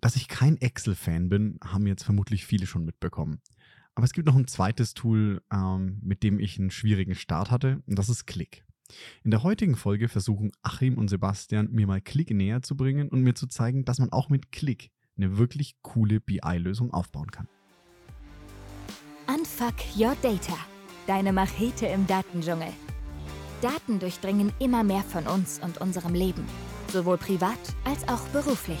Dass ich kein Excel-Fan bin, haben jetzt vermutlich viele schon mitbekommen. Aber es gibt noch ein zweites Tool, ähm, mit dem ich einen schwierigen Start hatte, und das ist Click. In der heutigen Folge versuchen Achim und Sebastian, mir mal Click näher zu bringen und mir zu zeigen, dass man auch mit Click eine wirklich coole BI-Lösung aufbauen kann. Unfuck Your Data. Deine Machete im Datendschungel. Daten durchdringen immer mehr von uns und unserem Leben, sowohl privat als auch beruflich.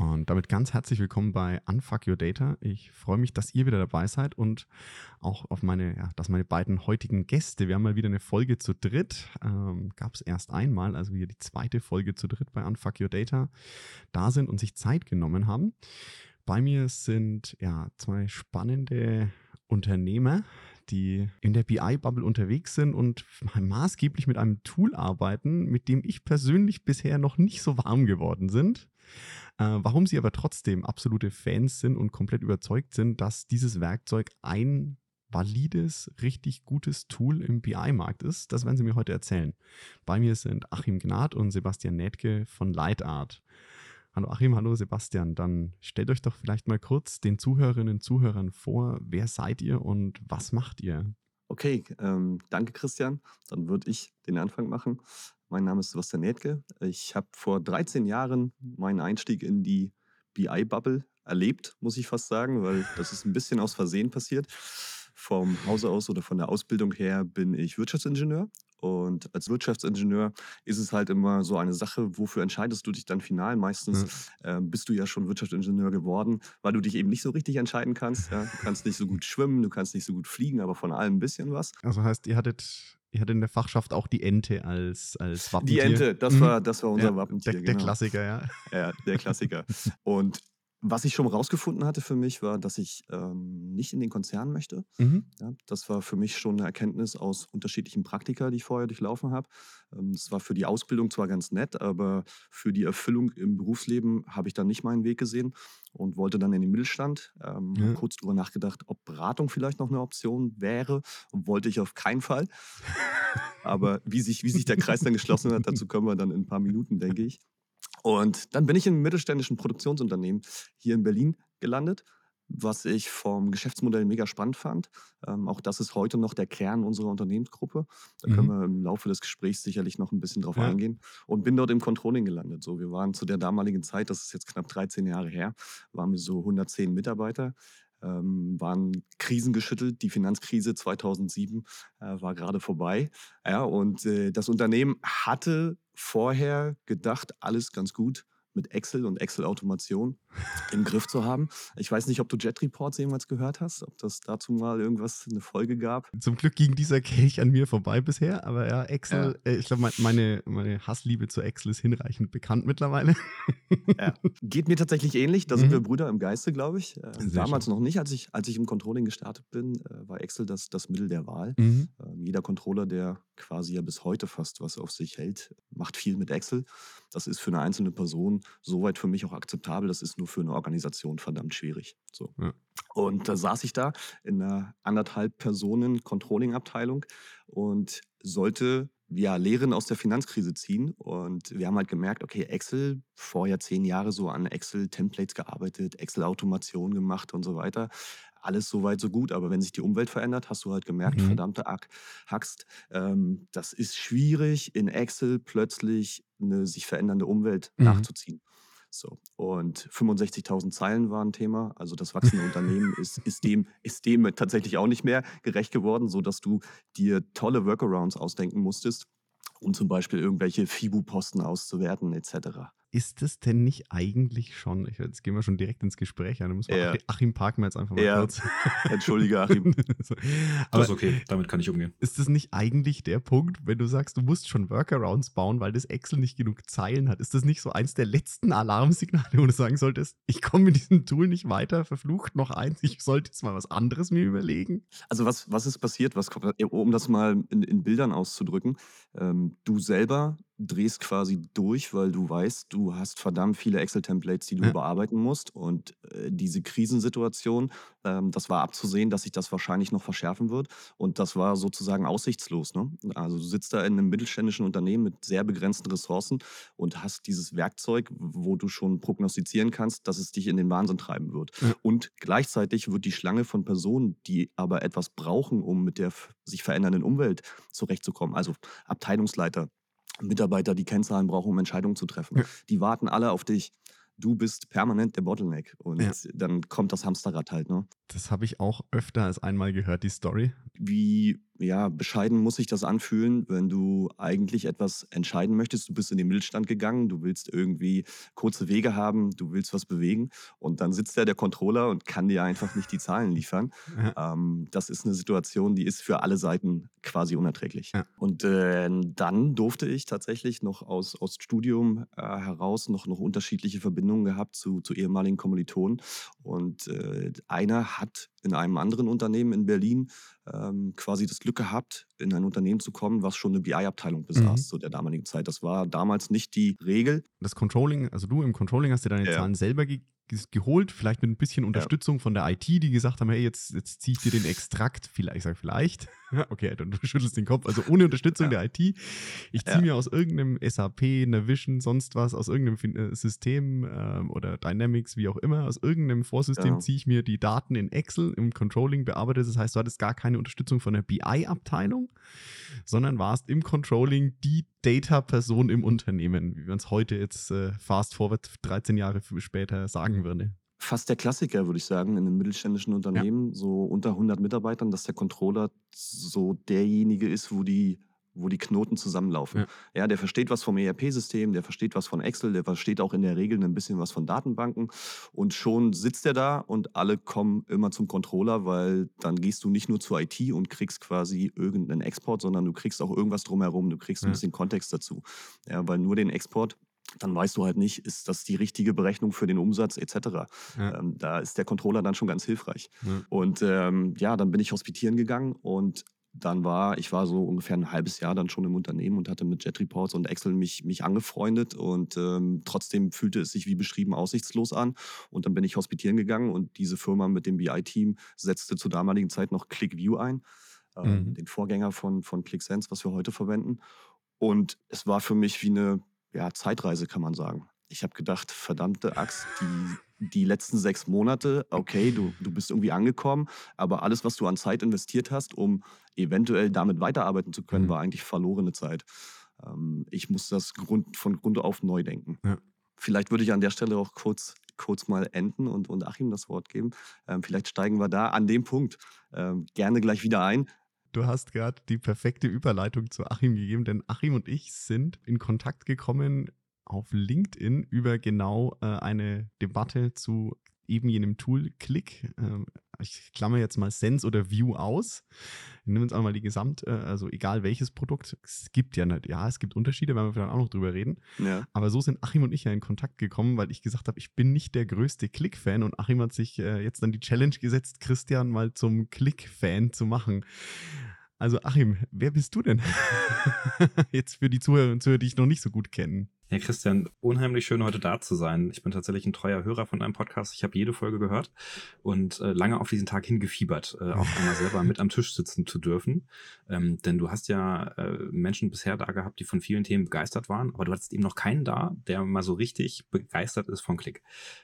Und damit ganz herzlich willkommen bei Unfuck Your Data. Ich freue mich, dass ihr wieder dabei seid und auch auf meine, ja, dass meine beiden heutigen Gäste, wir haben mal wieder eine Folge zu dritt, ähm, gab es erst einmal, also hier die zweite Folge zu dritt bei Unfuck Your Data, da sind und sich Zeit genommen haben. Bei mir sind ja zwei spannende Unternehmer, die in der BI-Bubble unterwegs sind und maßgeblich mit einem Tool arbeiten, mit dem ich persönlich bisher noch nicht so warm geworden sind. Äh, warum sie aber trotzdem absolute Fans sind und komplett überzeugt sind, dass dieses Werkzeug ein valides, richtig gutes Tool im BI-Markt ist, das werden sie mir heute erzählen. Bei mir sind Achim Gnad und Sebastian Nädke von Lightart. Hallo Achim, hallo Sebastian. Dann stellt euch doch vielleicht mal kurz den Zuhörerinnen und Zuhörern vor, wer seid ihr und was macht ihr? Okay, ähm, danke Christian. Dann würde ich den Anfang machen. Mein Name ist Sebastian Nädke. Ich habe vor 13 Jahren meinen Einstieg in die BI-Bubble erlebt, muss ich fast sagen, weil das ist ein bisschen aus Versehen passiert. Vom Hause aus oder von der Ausbildung her bin ich Wirtschaftsingenieur und als Wirtschaftsingenieur ist es halt immer so eine Sache, wofür entscheidest du dich dann final? Meistens ja. äh, bist du ja schon Wirtschaftsingenieur geworden, weil du dich eben nicht so richtig entscheiden kannst. Ja? Du kannst nicht so gut schwimmen, du kannst nicht so gut fliegen, aber von allem ein bisschen was. Also heißt, ihr hattet Ihr hattet in der Fachschaft auch die Ente als, als Wappentier. Die Ente, das war, das war unser ja, Wappentier. Der, der genau. Klassiker, ja. Ja, der Klassiker. Und was ich schon rausgefunden hatte für mich, war, dass ich ähm, nicht in den Konzern möchte. Mhm. Ja, das war für mich schon eine Erkenntnis aus unterschiedlichen Praktika, die ich vorher durchlaufen habe. Ähm, das war für die Ausbildung zwar ganz nett, aber für die Erfüllung im Berufsleben habe ich dann nicht meinen Weg gesehen und wollte dann in den Mittelstand. Ähm, ja. Kurz darüber nachgedacht, ob Beratung vielleicht noch eine Option wäre wollte ich auf keinen Fall. aber wie sich, wie sich der Kreis dann geschlossen hat, dazu kommen wir dann in ein paar Minuten, denke ich. Und dann bin ich in einem mittelständischen Produktionsunternehmen hier in Berlin gelandet, was ich vom Geschäftsmodell mega spannend fand. Ähm, auch das ist heute noch der Kern unserer Unternehmensgruppe. Da mhm. können wir im Laufe des Gesprächs sicherlich noch ein bisschen drauf ja. eingehen. Und bin dort im Controlling gelandet. So, wir waren zu der damaligen Zeit, das ist jetzt knapp 13 Jahre her, waren wir so 110 Mitarbeiter. Ähm, waren krisengeschüttelt. Die Finanzkrise 2007 äh, war gerade vorbei. Ja, und äh, das Unternehmen hatte vorher gedacht, alles ganz gut mit Excel und Excel-Automation im Griff zu haben. Ich weiß nicht, ob du Jet Reports jemals gehört hast, ob das dazu mal irgendwas, eine Folge gab. Zum Glück ging dieser Kelch an mir vorbei bisher, aber ja, Excel, ja. Äh, ich glaube, meine, meine Hassliebe zu Excel ist hinreichend bekannt mittlerweile. Ja. Geht mir tatsächlich ähnlich, da mhm. sind wir Brüder im Geiste, glaube ich. Äh, damals schön. noch nicht, als ich, als ich im Controlling gestartet bin, äh, war Excel das, das Mittel der Wahl. Mhm. Ähm, jeder Controller, der quasi ja bis heute fast was auf sich hält, macht viel mit Excel. Das ist für eine einzelne Person soweit für mich auch akzeptabel. Das ist nur für eine Organisation verdammt schwierig. So. Ja. Und da saß ich da in einer anderthalb Personen Controlling-Abteilung und sollte ja, Lehren aus der Finanzkrise ziehen. Und wir haben halt gemerkt, okay, Excel, vorher zehn Jahre so an Excel-Templates gearbeitet, Excel-Automation gemacht und so weiter. Alles so weit, so gut. Aber wenn sich die Umwelt verändert, hast du halt gemerkt, mhm. verdammte Haxt, ähm, das ist schwierig, in Excel plötzlich eine sich verändernde Umwelt mhm. nachzuziehen. So. Und 65.000 Zeilen waren ein Thema. Also das wachsende Unternehmen ist, ist, dem, ist dem tatsächlich auch nicht mehr gerecht geworden, sodass du dir tolle Workarounds ausdenken musstest, um zum Beispiel irgendwelche FIBU-Posten auszuwerten etc. ist es denn nicht eigentlich schon, ich, jetzt gehen wir schon direkt ins Gespräch, da muss man Ja. Achim parken wir jetzt einfach mal Ja. kurz. Entschuldige, Achim. so. Das Aber ist okay, damit kann ich umgehen. ist das nicht eigentlich der Punkt, wenn du sagst, du musst schon Workarounds bauen, weil das Excel nicht genug Zeilen hat? Ist das nicht so eins der letzten Alarmsignale, wo du sagen solltest, ich komme mit diesem Tool nicht weiter, verflucht noch eins, ich sollte jetzt mal was anderes mir überlegen? Also was, was ist passiert, was, kommt- um das mal in, in Bildern auszudrücken, ähm, du selber drehst quasi durch, weil du weißt, du hast verdammt viele Excel-Templates, die du Ja. überarbeiten musst und äh, diese Krisensituation, ähm, das war abzusehen, dass sich das wahrscheinlich noch verschärfen wird und das war sozusagen aussichtslos. Ne? Also du sitzt da in einem mittelständischen Unternehmen mit sehr begrenzten Ressourcen und hast dieses Werkzeug, wo du schon prognostizieren kannst, dass es dich in den Wahnsinn treiben wird. Ja. Und gleichzeitig wird die Schlange von Personen, die aber etwas brauchen, um mit der sich verändernden Umwelt zurechtzukommen, also Abteilungsleiter, Mitarbeiter, die Kennzahlen brauchen, um Entscheidungen zu treffen, Ja. die warten alle auf dich. Du bist permanent der Bottleneck und Ja. dann kommt das Hamsterrad halt. Ne? Das habe ich auch öfter als einmal gehört, die Story. wie ja, bescheiden muss sich das anfühlen, wenn du eigentlich etwas entscheiden möchtest. Du bist in den Mittelstand gegangen, du willst irgendwie kurze Wege haben, du willst was bewegen und dann sitzt da der Controller und kann dir einfach nicht die Zahlen liefern. Ja. Ähm, das ist eine Situation, die ist für alle Seiten quasi unerträglich. Ja. Und äh, dann durfte ich tatsächlich noch aus, aus Studium äh, heraus noch, noch unterschiedliche Verbindungen gehabt zu, zu ehemaligen Kommilitonen. Und äh, einer hat in einem anderen Unternehmen in Berlin ähm, quasi das Glück gehabt, in ein Unternehmen zu kommen, was schon eine BI-Abteilung besaß Mhm. zu der damaligen Zeit. Das war damals nicht die Regel. Das Controlling, also du im Controlling hast dir deine Ja. Zahlen selber ge ge- geholt, vielleicht mit ein bisschen Unterstützung von der IT, die gesagt haben, hey, jetzt, jetzt ziehe ich dir den Extrakt, vielleicht, ich sage vielleicht, okay, dann du schüttelst den Kopf, also ohne Unterstützung Ja. der IT, ich ziehe Ja. mir aus irgendeinem SAP, Navision, sonst was, aus irgendeinem äh, System ähm, oder Dynamics, wie auch immer, aus irgendeinem Vorsystem Ja. ziehe ich mir die Daten in Excel im Controlling bearbeitet, das heißt, du hattest gar keine Unterstützung von der BI-Abteilung, sondern warst im Controlling die Data-Person im Unternehmen, wie man es heute jetzt äh, fast forward 13 Jahre später sagen würde. Fast der Klassiker, würde ich sagen, in einem mittelständischen Unternehmen, so unter 100 Mitarbeitern, dass der Controller so derjenige ist, wo die, wo die Knoten zusammenlaufen. Ja. Ja. der versteht was vom ERP-System, der versteht was von Excel, der versteht auch in der Regel ein bisschen was von Datenbanken. Und schon sitzt er da und alle kommen immer zum Controller, weil dann gehst du nicht nur zur IT und kriegst quasi irgendeinen Export, sondern du kriegst auch irgendwas drumherum, du kriegst ein Ja. bisschen Kontext dazu. Ja, weil nur den Export dann weißt du halt nicht, ist das die richtige Berechnung für den Umsatz etc. Ja. Ähm, da ist der Controller dann schon ganz hilfreich. Ja. Und ähm, ja, dann bin ich hospitieren gegangen und dann war, ich war so ungefähr ein halbes Jahr dann schon im Unternehmen und hatte mit Jet Reports und Excel mich, mich angefreundet und ähm, trotzdem fühlte es sich wie beschrieben aussichtslos an. Und dann bin ich hospitieren gegangen und diese Firma mit dem BI-Team setzte zur damaligen Zeit noch ClickView ein, ähm, Mhm. den Vorgänger von, von ClickSense, was wir heute verwenden. Und es war für mich wie eine ja, Zeitreise, kann man sagen. Ich habe gedacht, verdammte Axt, die, die letzten sechs Monate, okay, du, du bist irgendwie angekommen, aber alles, was du an Zeit investiert hast, um eventuell damit weiterarbeiten zu können, Mhm. war eigentlich verlorene Zeit. Ähm, ich muss das Grund, von Grund auf neu denken. Ja. Vielleicht würde ich an der Stelle auch kurz, kurz mal enden und, und Achim das Wort geben. Ähm, vielleicht steigen wir da an dem Punkt ähm, gerne gleich wieder ein. Du hast gerade die perfekte Überleitung zu Achim gegeben, denn Achim und ich sind in Kontakt gekommen auf LinkedIn über genau äh, eine Debatte zu eben jenem Tool Click. Ähm, ich klammer jetzt mal Sense oder View aus. Wir nehmen uns einmal die Gesamt, äh, also egal welches Produkt. Es gibt ja nicht, ja, es gibt Unterschiede, werden wir vielleicht auch noch drüber reden. Ja. Aber so sind Achim und ich ja in Kontakt gekommen, weil ich gesagt habe, ich bin nicht der größte Click-Fan und Achim hat sich äh, jetzt dann die Challenge gesetzt, Christian mal zum Click-Fan zu machen. Also Achim, wer bist du denn? jetzt für die Zuhörer und Zuhörer, die ich noch nicht so gut kennen. Ja, Christian, unheimlich schön heute da zu sein. Ich bin tatsächlich ein treuer Hörer von deinem Podcast. Ich habe jede Folge gehört und äh, lange auf diesen Tag hingefiebert, äh, auch einmal selber mit am Tisch sitzen zu dürfen. Ähm, denn du hast ja äh, Menschen bisher da gehabt, die von vielen Themen begeistert waren, aber du hattest eben noch keinen da, der mal so richtig begeistert ist von Klick.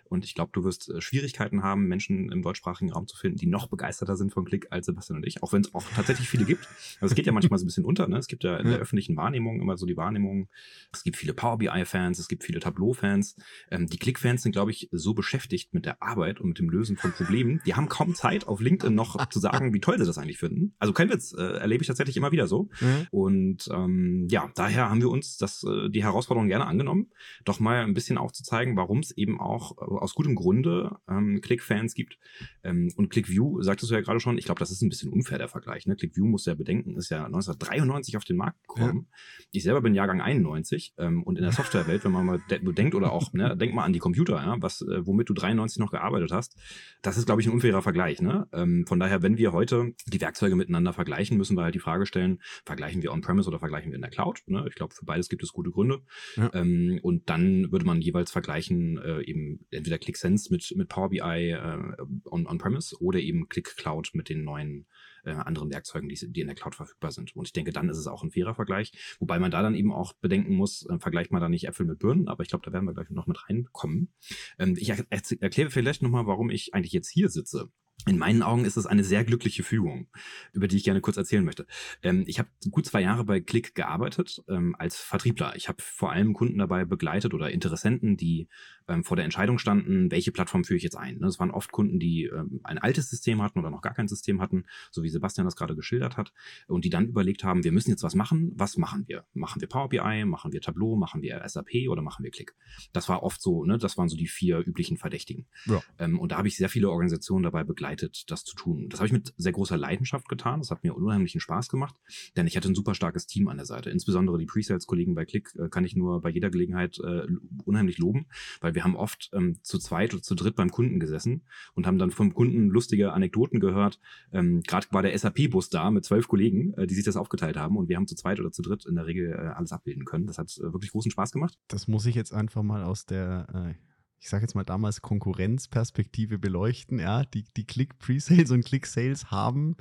Und ich glaube, du wirst äh, Schwierigkeiten haben, Menschen im deutschsprachigen Raum zu finden, die noch begeisterter sind von Klick als Sebastian und ich, auch wenn es auch tatsächlich viele gibt. Also es geht ja manchmal so ein bisschen unter. Ne? Es gibt ja in der öffentlichen Wahrnehmung immer so die Wahrnehmung, es gibt viele Power BI BI-Fans, es gibt viele Tableau-Fans. Ähm, die Click-Fans sind, glaube ich, so beschäftigt mit der Arbeit und mit dem Lösen von Problemen, die haben kaum Zeit, auf LinkedIn noch zu sagen, wie toll sie das eigentlich finden. Also kein Witz, äh, erlebe ich tatsächlich immer wieder so. Mhm. Und ähm, ja, daher haben wir uns das, äh, die Herausforderung gerne angenommen, doch mal ein bisschen aufzuzeigen, warum es eben auch äh, aus gutem Grunde ähm, Click-Fans gibt. Ähm, und ClickView, sagtest du ja gerade schon, ich glaube, das ist ein bisschen unfair, der Vergleich. Ne? ClickView muss ja bedenken, ist ja 1993 auf den Markt gekommen. Ja. Ich selber bin Jahrgang 91 ähm, und in der Softwarewelt, wenn man mal de denkt oder auch, ne, denk mal an die Computer, ja, was, äh, womit du 93 noch gearbeitet hast, das ist, glaube ich, ein unfairer Vergleich. Ne? Ähm, von daher, wenn wir heute die Werkzeuge miteinander vergleichen, müssen wir halt die Frage stellen, vergleichen wir on-premise oder vergleichen wir in der Cloud? Ne? Ich glaube, für beides gibt es gute Gründe. Ja. Ähm, und dann würde man jeweils vergleichen, äh, eben entweder ClickSense mit, mit Power BI äh, on-premise on oder eben Click Cloud mit den neuen äh, anderen Werkzeugen, die, die in der Cloud verfügbar sind. Und ich denke, dann ist es auch ein fairer Vergleich. Wobei man da dann eben auch bedenken muss, äh, vergleicht man da nicht Äpfel mit Birnen, aber ich glaube, da werden wir gleich noch mit reinkommen. Ähm, ich er erkläre vielleicht nochmal, warum ich eigentlich jetzt hier sitze. In meinen Augen ist es eine sehr glückliche Fügung, über die ich gerne kurz erzählen möchte. Ähm, ich habe gut zwei Jahre bei Click gearbeitet ähm, als Vertriebler. Ich habe vor allem Kunden dabei begleitet oder Interessenten, die ähm, vor der Entscheidung standen, welche Plattform führe ich jetzt ein. Das waren oft Kunden, die ähm, ein altes System hatten oder noch gar kein System hatten, so wie Sebastian das gerade geschildert hat, und die dann überlegt haben, wir müssen jetzt was machen. Was machen wir? Machen wir Power BI, machen wir Tableau, machen wir SAP oder machen wir Click? Das war oft so, ne, das waren so die vier üblichen Verdächtigen. Ja. Ähm, und da habe ich sehr viele Organisationen dabei begleitet, das zu tun. Das habe ich mit sehr großer Leidenschaft getan. Das hat mir unheimlichen Spaß gemacht, denn ich hatte ein super starkes Team an der Seite. Insbesondere die Pre-Sales-Kollegen bei Click äh, kann ich nur bei jeder Gelegenheit äh, unheimlich loben, weil wir haben oft ähm, zu zweit oder zu dritt beim Kunden gesessen und haben dann vom Kunden lustige Anekdoten gehört. Ähm, Gerade war der SAP-Bus da mit zwölf Kollegen, äh, die sich das aufgeteilt haben und wir haben zu zweit oder zu dritt in der Regel äh, alles abbilden können. Das hat äh, wirklich großen Spaß gemacht. Das muss ich jetzt einfach mal aus der äh, ich sage jetzt mal damals Konkurrenzperspektive beleuchten, ja, die, die Click-Pre-Sales und Click-Sales haben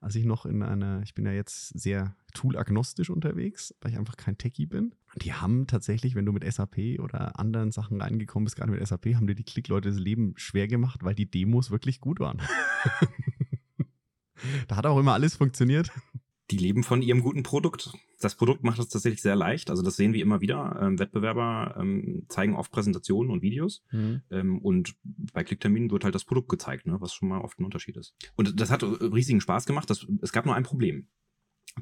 als ich noch in einer, ich bin ja jetzt sehr tool-agnostisch unterwegs, weil ich einfach kein Techie bin. Die haben tatsächlich, wenn du mit SAP oder anderen Sachen reingekommen bist, gerade mit SAP, haben dir die Klickleute das Leben schwer gemacht, weil die Demos wirklich gut waren. da hat auch immer alles funktioniert die leben von ihrem guten Produkt. Das Produkt macht es tatsächlich sehr leicht. Also das sehen wir immer wieder. Ähm, Wettbewerber ähm, zeigen oft Präsentationen und Videos. Mhm. Ähm, und bei Klickterminen wird halt das Produkt gezeigt, ne? was schon mal oft ein Unterschied ist. Und das hat riesigen Spaß gemacht. Das, es gab nur ein Problem.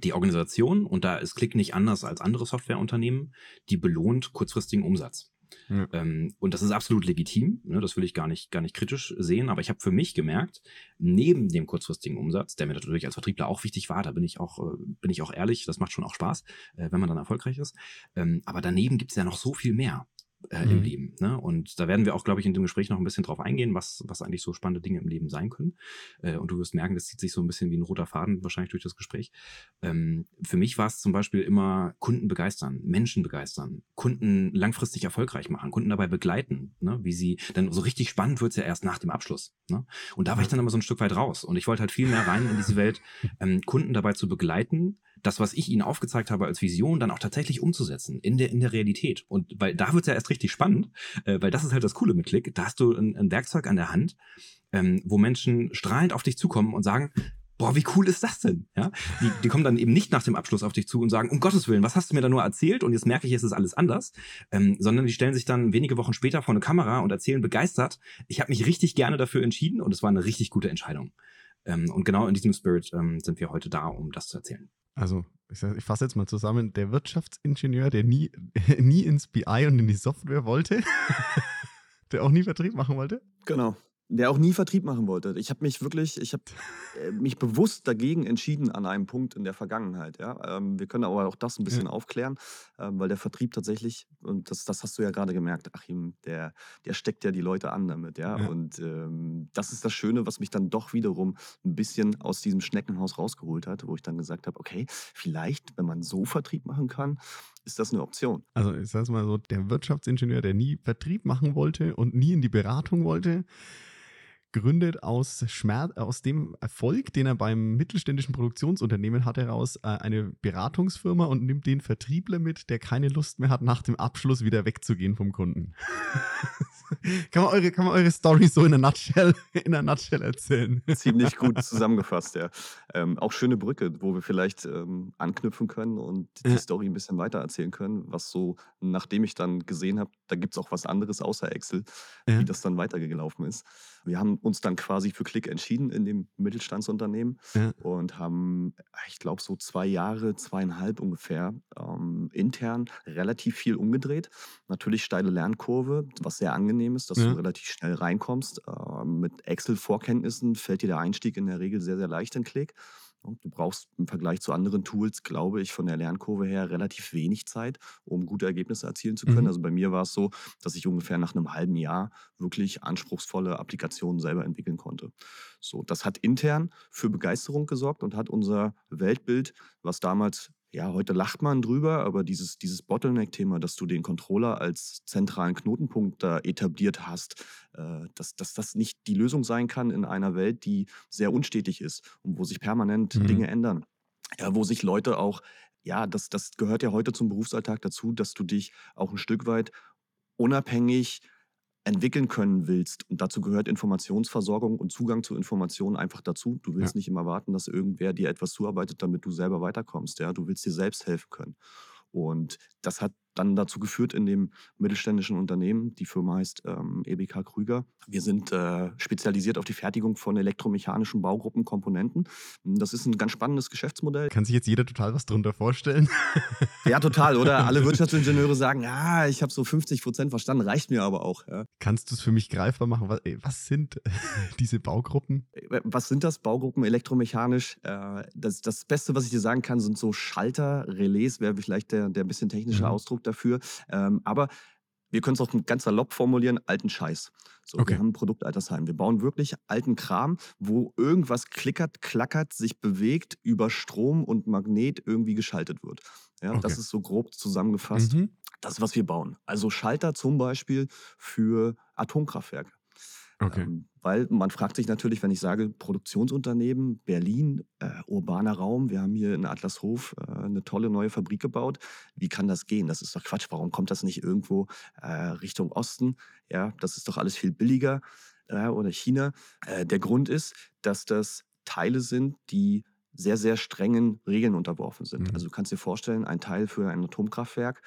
Die Organisation, und da ist Klick nicht anders als andere Softwareunternehmen, die belohnt kurzfristigen Umsatz. Ja. Ähm, und das ist absolut legitim, ne? das will ich gar nicht, gar nicht kritisch sehen, aber ich habe für mich gemerkt, neben dem kurzfristigen Umsatz, der mir natürlich als Vertriebler auch wichtig war, da bin ich auch, äh, bin ich auch ehrlich, das macht schon auch Spaß, äh, wenn man dann erfolgreich ist. Ähm, aber daneben gibt es ja noch so viel mehr äh, mhm. im Leben. Ne? Und da werden wir auch, glaube ich, in dem Gespräch noch ein bisschen drauf eingehen, was, was eigentlich so spannende Dinge im Leben sein können. Äh, und du wirst merken, das zieht sich so ein bisschen wie ein roter Faden wahrscheinlich durch das Gespräch. Ähm, für mich war es zum Beispiel immer Kunden begeistern, Menschen begeistern, Kunden langfristig erfolgreich machen, Kunden dabei begleiten, ne? wie sie, denn so richtig spannend wird es ja erst nach dem Abschluss. Ne? Und da war ich dann immer so ein Stück weit raus. Und ich wollte halt viel mehr rein in diese Welt, ähm, Kunden dabei zu begleiten, das, was ich ihnen aufgezeigt habe als Vision, dann auch tatsächlich umzusetzen in der, in der Realität. Und weil da wird es ja erst richtig spannend, äh, weil das ist halt das Coole mit Klick. Da hast du ein, ein Werkzeug an der Hand, ähm, wo Menschen strahlend auf dich zukommen und sagen, boah, wie cool ist das denn? Ja, die, die kommen dann eben nicht nach dem Abschluss auf dich zu und sagen, um Gottes Willen, was hast du mir da nur erzählt? Und jetzt merke ich, es ist alles anders. Ähm, sondern die stellen sich dann wenige Wochen später vor eine Kamera und erzählen begeistert, ich habe mich richtig gerne dafür entschieden und es war eine richtig gute Entscheidung. Ähm, und genau in diesem Spirit ähm, sind wir heute da, um das zu erzählen also ich, ich fasse jetzt mal zusammen, der Wirtschaftsingenieur, der nie, nie ins BI und in die Software wollte, der auch nie Vertrieb machen wollte. Genau. Der auch nie Vertrieb machen wollte. Ich habe mich wirklich, ich habe äh, mich bewusst dagegen entschieden an einem Punkt in der Vergangenheit. Ja? Ähm, wir können aber auch das ein bisschen ja. aufklären, ähm, weil der Vertrieb tatsächlich, und das, das hast du ja gerade gemerkt, Achim, der, der steckt ja die Leute an damit. Ja? ja. Und ähm, das ist das Schöne, was mich dann doch wiederum ein bisschen aus diesem Schneckenhaus rausgeholt hat, wo ich dann gesagt habe, okay, vielleicht, wenn man so Vertrieb machen kann, ist das eine Option. Also ich sage mal so, der Wirtschaftsingenieur, der nie Vertrieb machen wollte und nie in die Beratung wollte, gründet aus Schmerz, aus dem Erfolg, den er beim mittelständischen Produktionsunternehmen hat, heraus äh, eine Beratungsfirma und nimmt den Vertriebler mit, der keine Lust mehr hat, nach dem Abschluss wieder wegzugehen vom Kunden. kann, man eure, kann man eure Story so in einer Nutshell, in Nutshell erzählen? Ziemlich gut zusammengefasst, ja. Ähm, auch schöne Brücke, wo wir vielleicht ähm, anknüpfen können und die ja. Story ein bisschen weiter erzählen können, was so, nachdem ich dann gesehen habe, da gibt es auch was anderes außer Excel, ja. wie das dann weitergelaufen ist. Wir haben uns dann quasi für Klick entschieden in dem Mittelstandsunternehmen ja. und haben, ich glaube, so zwei Jahre, zweieinhalb ungefähr ähm, intern relativ viel umgedreht. Natürlich steile Lernkurve, was sehr angenehm ist, dass ja. du relativ schnell reinkommst. Ähm, mit Excel-Vorkenntnissen fällt dir der Einstieg in der Regel sehr, sehr leicht in Klick. Du brauchst im Vergleich zu anderen Tools, glaube ich, von der Lernkurve her relativ wenig Zeit, um gute Ergebnisse erzielen zu können. Mhm. Also bei mir war es so, dass ich ungefähr nach einem halben Jahr wirklich anspruchsvolle Applikationen selber entwickeln konnte. So, das hat intern für Begeisterung gesorgt und hat unser Weltbild, was damals ja, heute lacht man drüber, aber dieses, dieses Bottleneck-Thema, dass du den Controller als zentralen Knotenpunkt da etabliert hast, äh, dass, dass das nicht die Lösung sein kann in einer Welt, die sehr unstetig ist und wo sich permanent mhm. Dinge ändern. Ja, wo sich Leute auch, ja, das, das gehört ja heute zum Berufsalltag dazu, dass du dich auch ein Stück weit unabhängig entwickeln können willst. Und dazu gehört Informationsversorgung und Zugang zu Informationen einfach dazu. Du willst ja. nicht immer warten, dass irgendwer dir etwas zuarbeitet, damit du selber weiterkommst. Ja? Du willst dir selbst helfen können. Und das hat dann dazu geführt in dem mittelständischen Unternehmen, die Firma heißt ähm, EBK Krüger. Wir sind äh, spezialisiert auf die Fertigung von elektromechanischen Baugruppenkomponenten. Das ist ein ganz spannendes Geschäftsmodell. Kann sich jetzt jeder total was darunter vorstellen? ja, total, oder? Alle Wirtschaftsingenieure sagen, ja, ich habe so 50 Prozent verstanden, reicht mir aber auch. Ja. Kannst du es für mich greifbar machen? Was, was sind diese Baugruppen? Äh, was sind das? Baugruppen elektromechanisch? Äh, das, das Beste, was ich dir sagen kann, sind so Schalter, Relais, wäre vielleicht der, der bisschen technische mhm. Ausdruck dafür. Ähm, aber wir können es auch ganz salopp formulieren, alten Scheiß. So, okay. Wir haben ein Produktaltersheim. Wir bauen wirklich alten Kram, wo irgendwas klickert, klackert, sich bewegt, über Strom und Magnet irgendwie geschaltet wird. Ja, okay. Das ist so grob zusammengefasst mhm. das, was wir bauen. Also Schalter zum Beispiel für Atomkraftwerke. Okay. Ähm, weil man fragt sich natürlich, wenn ich sage Produktionsunternehmen, Berlin, äh, urbaner Raum, wir haben hier in Atlashof äh, eine tolle neue Fabrik gebaut. Wie kann das gehen? Das ist doch Quatsch. Warum kommt das nicht irgendwo äh, Richtung Osten? Ja, das ist doch alles viel billiger. Äh, oder China. Äh, der Grund ist, dass das Teile sind, die sehr, sehr strengen Regeln unterworfen sind. Mhm. Also du kannst dir vorstellen, ein Teil für ein Atomkraftwerk,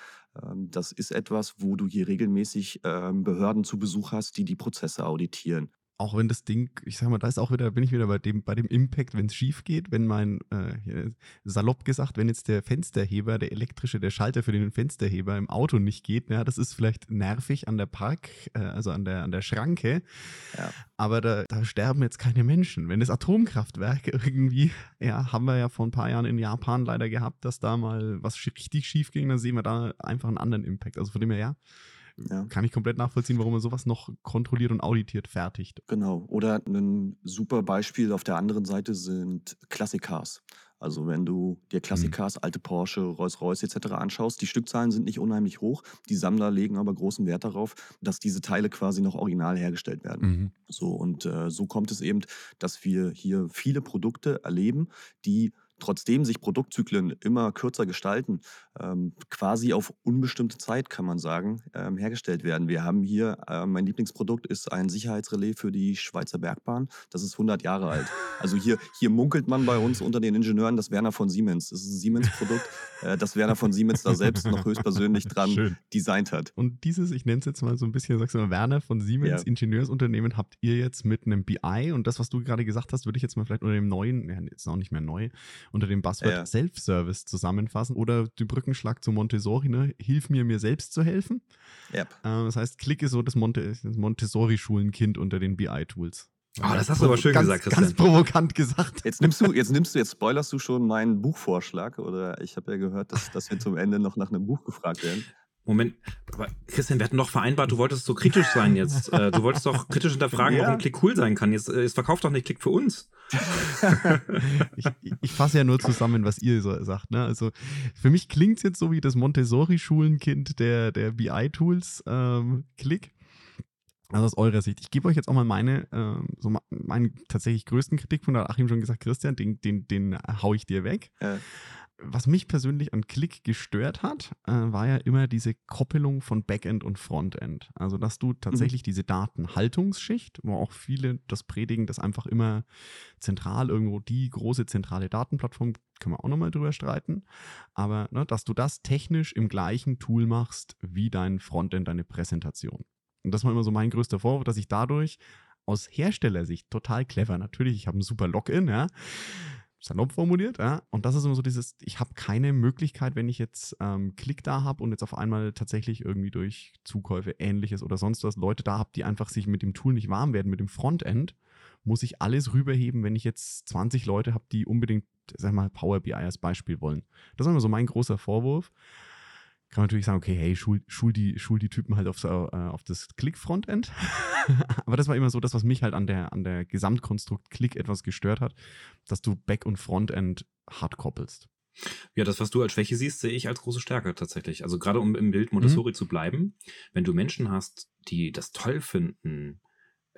das ist etwas, wo du hier regelmäßig ähm, Behörden zu Besuch hast, die die Prozesse auditieren auch wenn das Ding, ich sag mal, da ist auch wieder, bin ich wieder bei dem, bei dem Impact, wenn es schief geht, wenn mein, äh, salopp gesagt, wenn jetzt der Fensterheber, der elektrische, der Schalter für den Fensterheber im Auto nicht geht, ja, das ist vielleicht nervig an der Park, äh, also an der, an der Schranke, ja. aber da, da sterben jetzt keine Menschen. Wenn das Atomkraftwerk irgendwie, ja, haben wir ja vor ein paar Jahren in Japan leider gehabt, dass da mal was richtig schief ging, dann sehen wir da einfach einen anderen Impact. Also von dem her, ja ja. kann ich komplett nachvollziehen, warum man sowas noch kontrolliert und auditiert fertigt. Genau. Oder ein super Beispiel auf der anderen Seite sind Klassikcars. Also wenn du dir Klassikcars, mhm. alte Porsche, Rolls-Royce etc. anschaust, die Stückzahlen sind nicht unheimlich hoch. Die Sammler legen aber großen Wert darauf, dass diese Teile quasi noch original hergestellt werden. Mhm. So und äh, so kommt es eben, dass wir hier viele Produkte erleben, die trotzdem sich Produktzyklen immer kürzer gestalten, ähm, quasi auf unbestimmte Zeit, kann man sagen, ähm, hergestellt werden. Wir haben hier, äh, mein Lieblingsprodukt ist ein Sicherheitsrelais für die Schweizer Bergbahn. Das ist 100 Jahre alt. Also hier, hier munkelt man bei uns unter den Ingenieuren das Werner von Siemens. Das ist ein Siemens-Produkt, äh, das Werner von Siemens da selbst noch höchstpersönlich dran Schön. designt hat. Und dieses, ich nenne es jetzt mal so ein bisschen, sagst du mal, Werner von Siemens, ja. Ingenieursunternehmen, habt ihr jetzt mit einem BI und das, was du gerade gesagt hast, würde ich jetzt mal vielleicht unter dem neuen, ja, ist auch nicht mehr neu, unter dem Buzzword ja. Self-Service zusammenfassen oder den Brückenschlag zu Montessori, ne? Hilf mir, mir selbst zu helfen. Yep. Äh, das heißt, Klick ist so das, Monte das Montessori-Schulenkind unter den BI-Tools. Oh, das hast du aber schön ganz, gesagt, Christian. Ganz provokant gesagt. Jetzt nimmst du, jetzt nimmst du, jetzt spoilerst du schon meinen Buchvorschlag oder ich habe ja gehört, dass, dass wir zum Ende noch nach einem Buch gefragt werden. Moment, aber Christian, wir hatten doch vereinbart, du wolltest so kritisch sein jetzt. Äh, du wolltest doch kritisch hinterfragen, ja. warum Klick cool sein kann. Jetzt, äh, jetzt verkauft doch nicht Klick für uns. ich, ich fasse ja nur zusammen, was ihr so sagt. Ne? Also für mich klingt es jetzt so wie das Montessori-Schulenkind der, der BI-Tools ähm, Klick. Also aus eurer Sicht. Ich gebe euch jetzt auch mal meine, äh, so meinen tatsächlich größten Kritikpunkt, hat Achim schon gesagt, Christian, den, den, den hau ich dir weg. Äh was mich persönlich an Click gestört hat, äh, war ja immer diese Koppelung von Backend und Frontend. Also, dass du tatsächlich mhm. diese Datenhaltungsschicht, wo auch viele das predigen, dass einfach immer zentral irgendwo die große zentrale Datenplattform, können wir auch nochmal drüber streiten, aber ne, dass du das technisch im gleichen Tool machst wie dein Frontend, deine Präsentation. Und das war immer so mein größter Vorwurf, dass ich dadurch aus Herstellersicht total clever, natürlich, ich habe ein super Login, ja, salopp formuliert, ja. Und das ist immer so dieses, ich habe keine Möglichkeit, wenn ich jetzt ähm, Klick da habe und jetzt auf einmal tatsächlich irgendwie durch Zukäufe ähnliches oder sonst was Leute da habe, die einfach sich mit dem Tool nicht warm werden, mit dem Frontend, muss ich alles rüberheben, wenn ich jetzt 20 Leute habe, die unbedingt, sag mal, Power BI als Beispiel wollen. Das ist immer so mein großer Vorwurf kann man natürlich sagen, okay, hey, schul, schul, die, schul die Typen halt aufs, äh, auf das Click-Frontend. Aber das war immer so das, was mich halt an der, an der Gesamtkonstrukt Click etwas gestört hat, dass du Back- und Frontend hart koppelst. Ja, das, was du als Schwäche siehst, sehe ich als große Stärke tatsächlich. Also gerade um im Bild Montessori mhm. zu bleiben, wenn du Menschen hast, die das toll finden,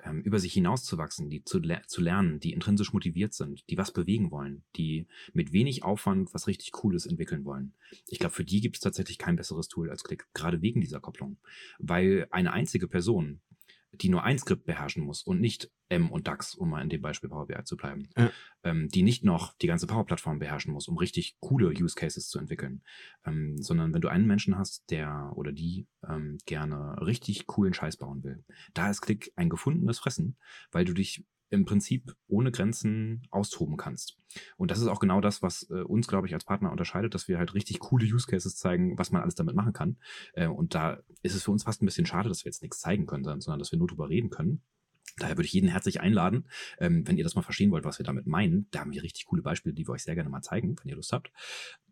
ähm, über sich hinauszuwachsen, die zu, le zu lernen, die intrinsisch motiviert sind, die was bewegen wollen, die mit wenig Aufwand was richtig Cooles entwickeln wollen. Ich glaube, für die gibt es tatsächlich kein besseres Tool als Click, gerade wegen dieser Kopplung. Weil eine einzige Person, die nur ein Skript beherrschen muss und nicht M und DAX, um mal in dem Beispiel Power BI zu bleiben, ja. ähm, die nicht noch die ganze Power-Plattform beherrschen muss, um richtig coole Use Cases zu entwickeln, ähm, sondern wenn du einen Menschen hast, der oder die ähm, gerne richtig coolen Scheiß bauen will, da ist Klick ein gefundenes Fressen, weil du dich im Prinzip ohne Grenzen austoben kannst. Und das ist auch genau das, was äh, uns, glaube ich, als Partner unterscheidet, dass wir halt richtig coole Use Cases zeigen, was man alles damit machen kann. Äh, und da ist es für uns fast ein bisschen schade, dass wir jetzt nichts zeigen können, sondern dass wir nur drüber reden können. Daher würde ich jeden herzlich einladen, ähm, wenn ihr das mal verstehen wollt, was wir damit meinen. Da haben wir richtig coole Beispiele, die wir euch sehr gerne mal zeigen, wenn ihr Lust habt.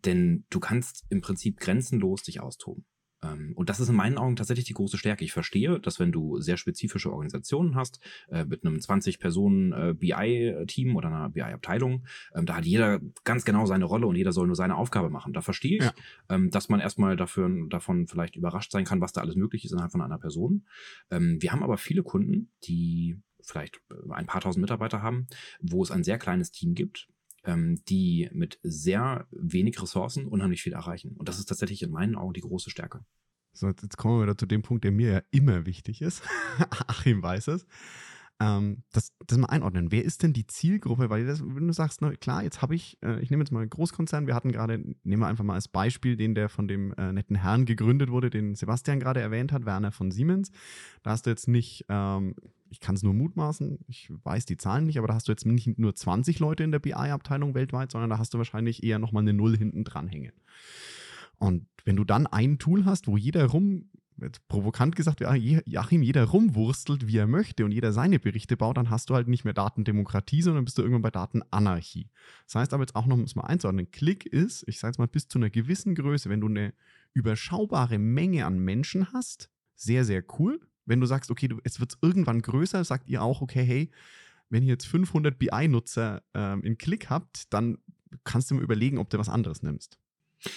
Denn du kannst im Prinzip grenzenlos dich austoben. Ähm, und das ist in meinen Augen tatsächlich die große Stärke. Ich verstehe, dass wenn du sehr spezifische Organisationen hast, äh, mit einem 20-Personen-BI-Team äh, oder einer BI-Abteilung, ähm, da hat jeder ganz genau seine Rolle und jeder soll nur seine Aufgabe machen. Da verstehe ich, ja. Ähm, dass man erstmal dafür, davon vielleicht überrascht sein kann, was da alles möglich ist innerhalb von einer Person. wir haben aber viele Kunden, die vielleicht ein paar tausend Mitarbeiter haben, wo es ein sehr kleines Team gibt, die mit sehr wenig Ressourcen unheimlich viel erreichen. Und das ist tatsächlich in meinen Augen die große Stärke. So, jetzt kommen wir wieder zu dem Punkt, der mir ja immer wichtig ist. Achim weiß es. Ähm, das, das mal einordnen. Wer ist denn die Zielgruppe? Weil das, wenn du sagst, na klar, jetzt habe ich, äh, ich nehme jetzt mal einen Großkonzern, wir hatten gerade, nehmen wir einfach mal als Beispiel den, der von dem äh, netten Herrn gegründet wurde, den Sebastian gerade erwähnt hat, Werner von Siemens. Da hast du jetzt nicht, ähm, ich kann es nur mutmaßen, ich weiß die Zahlen nicht, aber da hast du jetzt nicht nur 20 Leute in der BI-Abteilung weltweit, sondern da hast du wahrscheinlich eher nochmal eine Null hinten dran hängen. Und wenn du dann ein Tool hast, wo jeder rum provokant gesagt, ja, Joachim, jeder rumwurstelt, wie er möchte und jeder seine Berichte baut, dann hast du halt nicht mehr Datendemokratie, sondern bist du irgendwann bei Datenanarchie. Das heißt aber jetzt auch noch, um es mal einzuordnen, Klick ist, ich sage es mal, bis zu einer gewissen Größe, wenn du eine überschaubare Menge an Menschen hast, sehr, sehr cool. Wenn du sagst, okay, du, es wird irgendwann größer, sagt ihr auch, okay, hey, wenn ihr jetzt 500 BI-Nutzer ähm, in Klick habt, dann kannst du mir überlegen, ob du was anderes nimmst.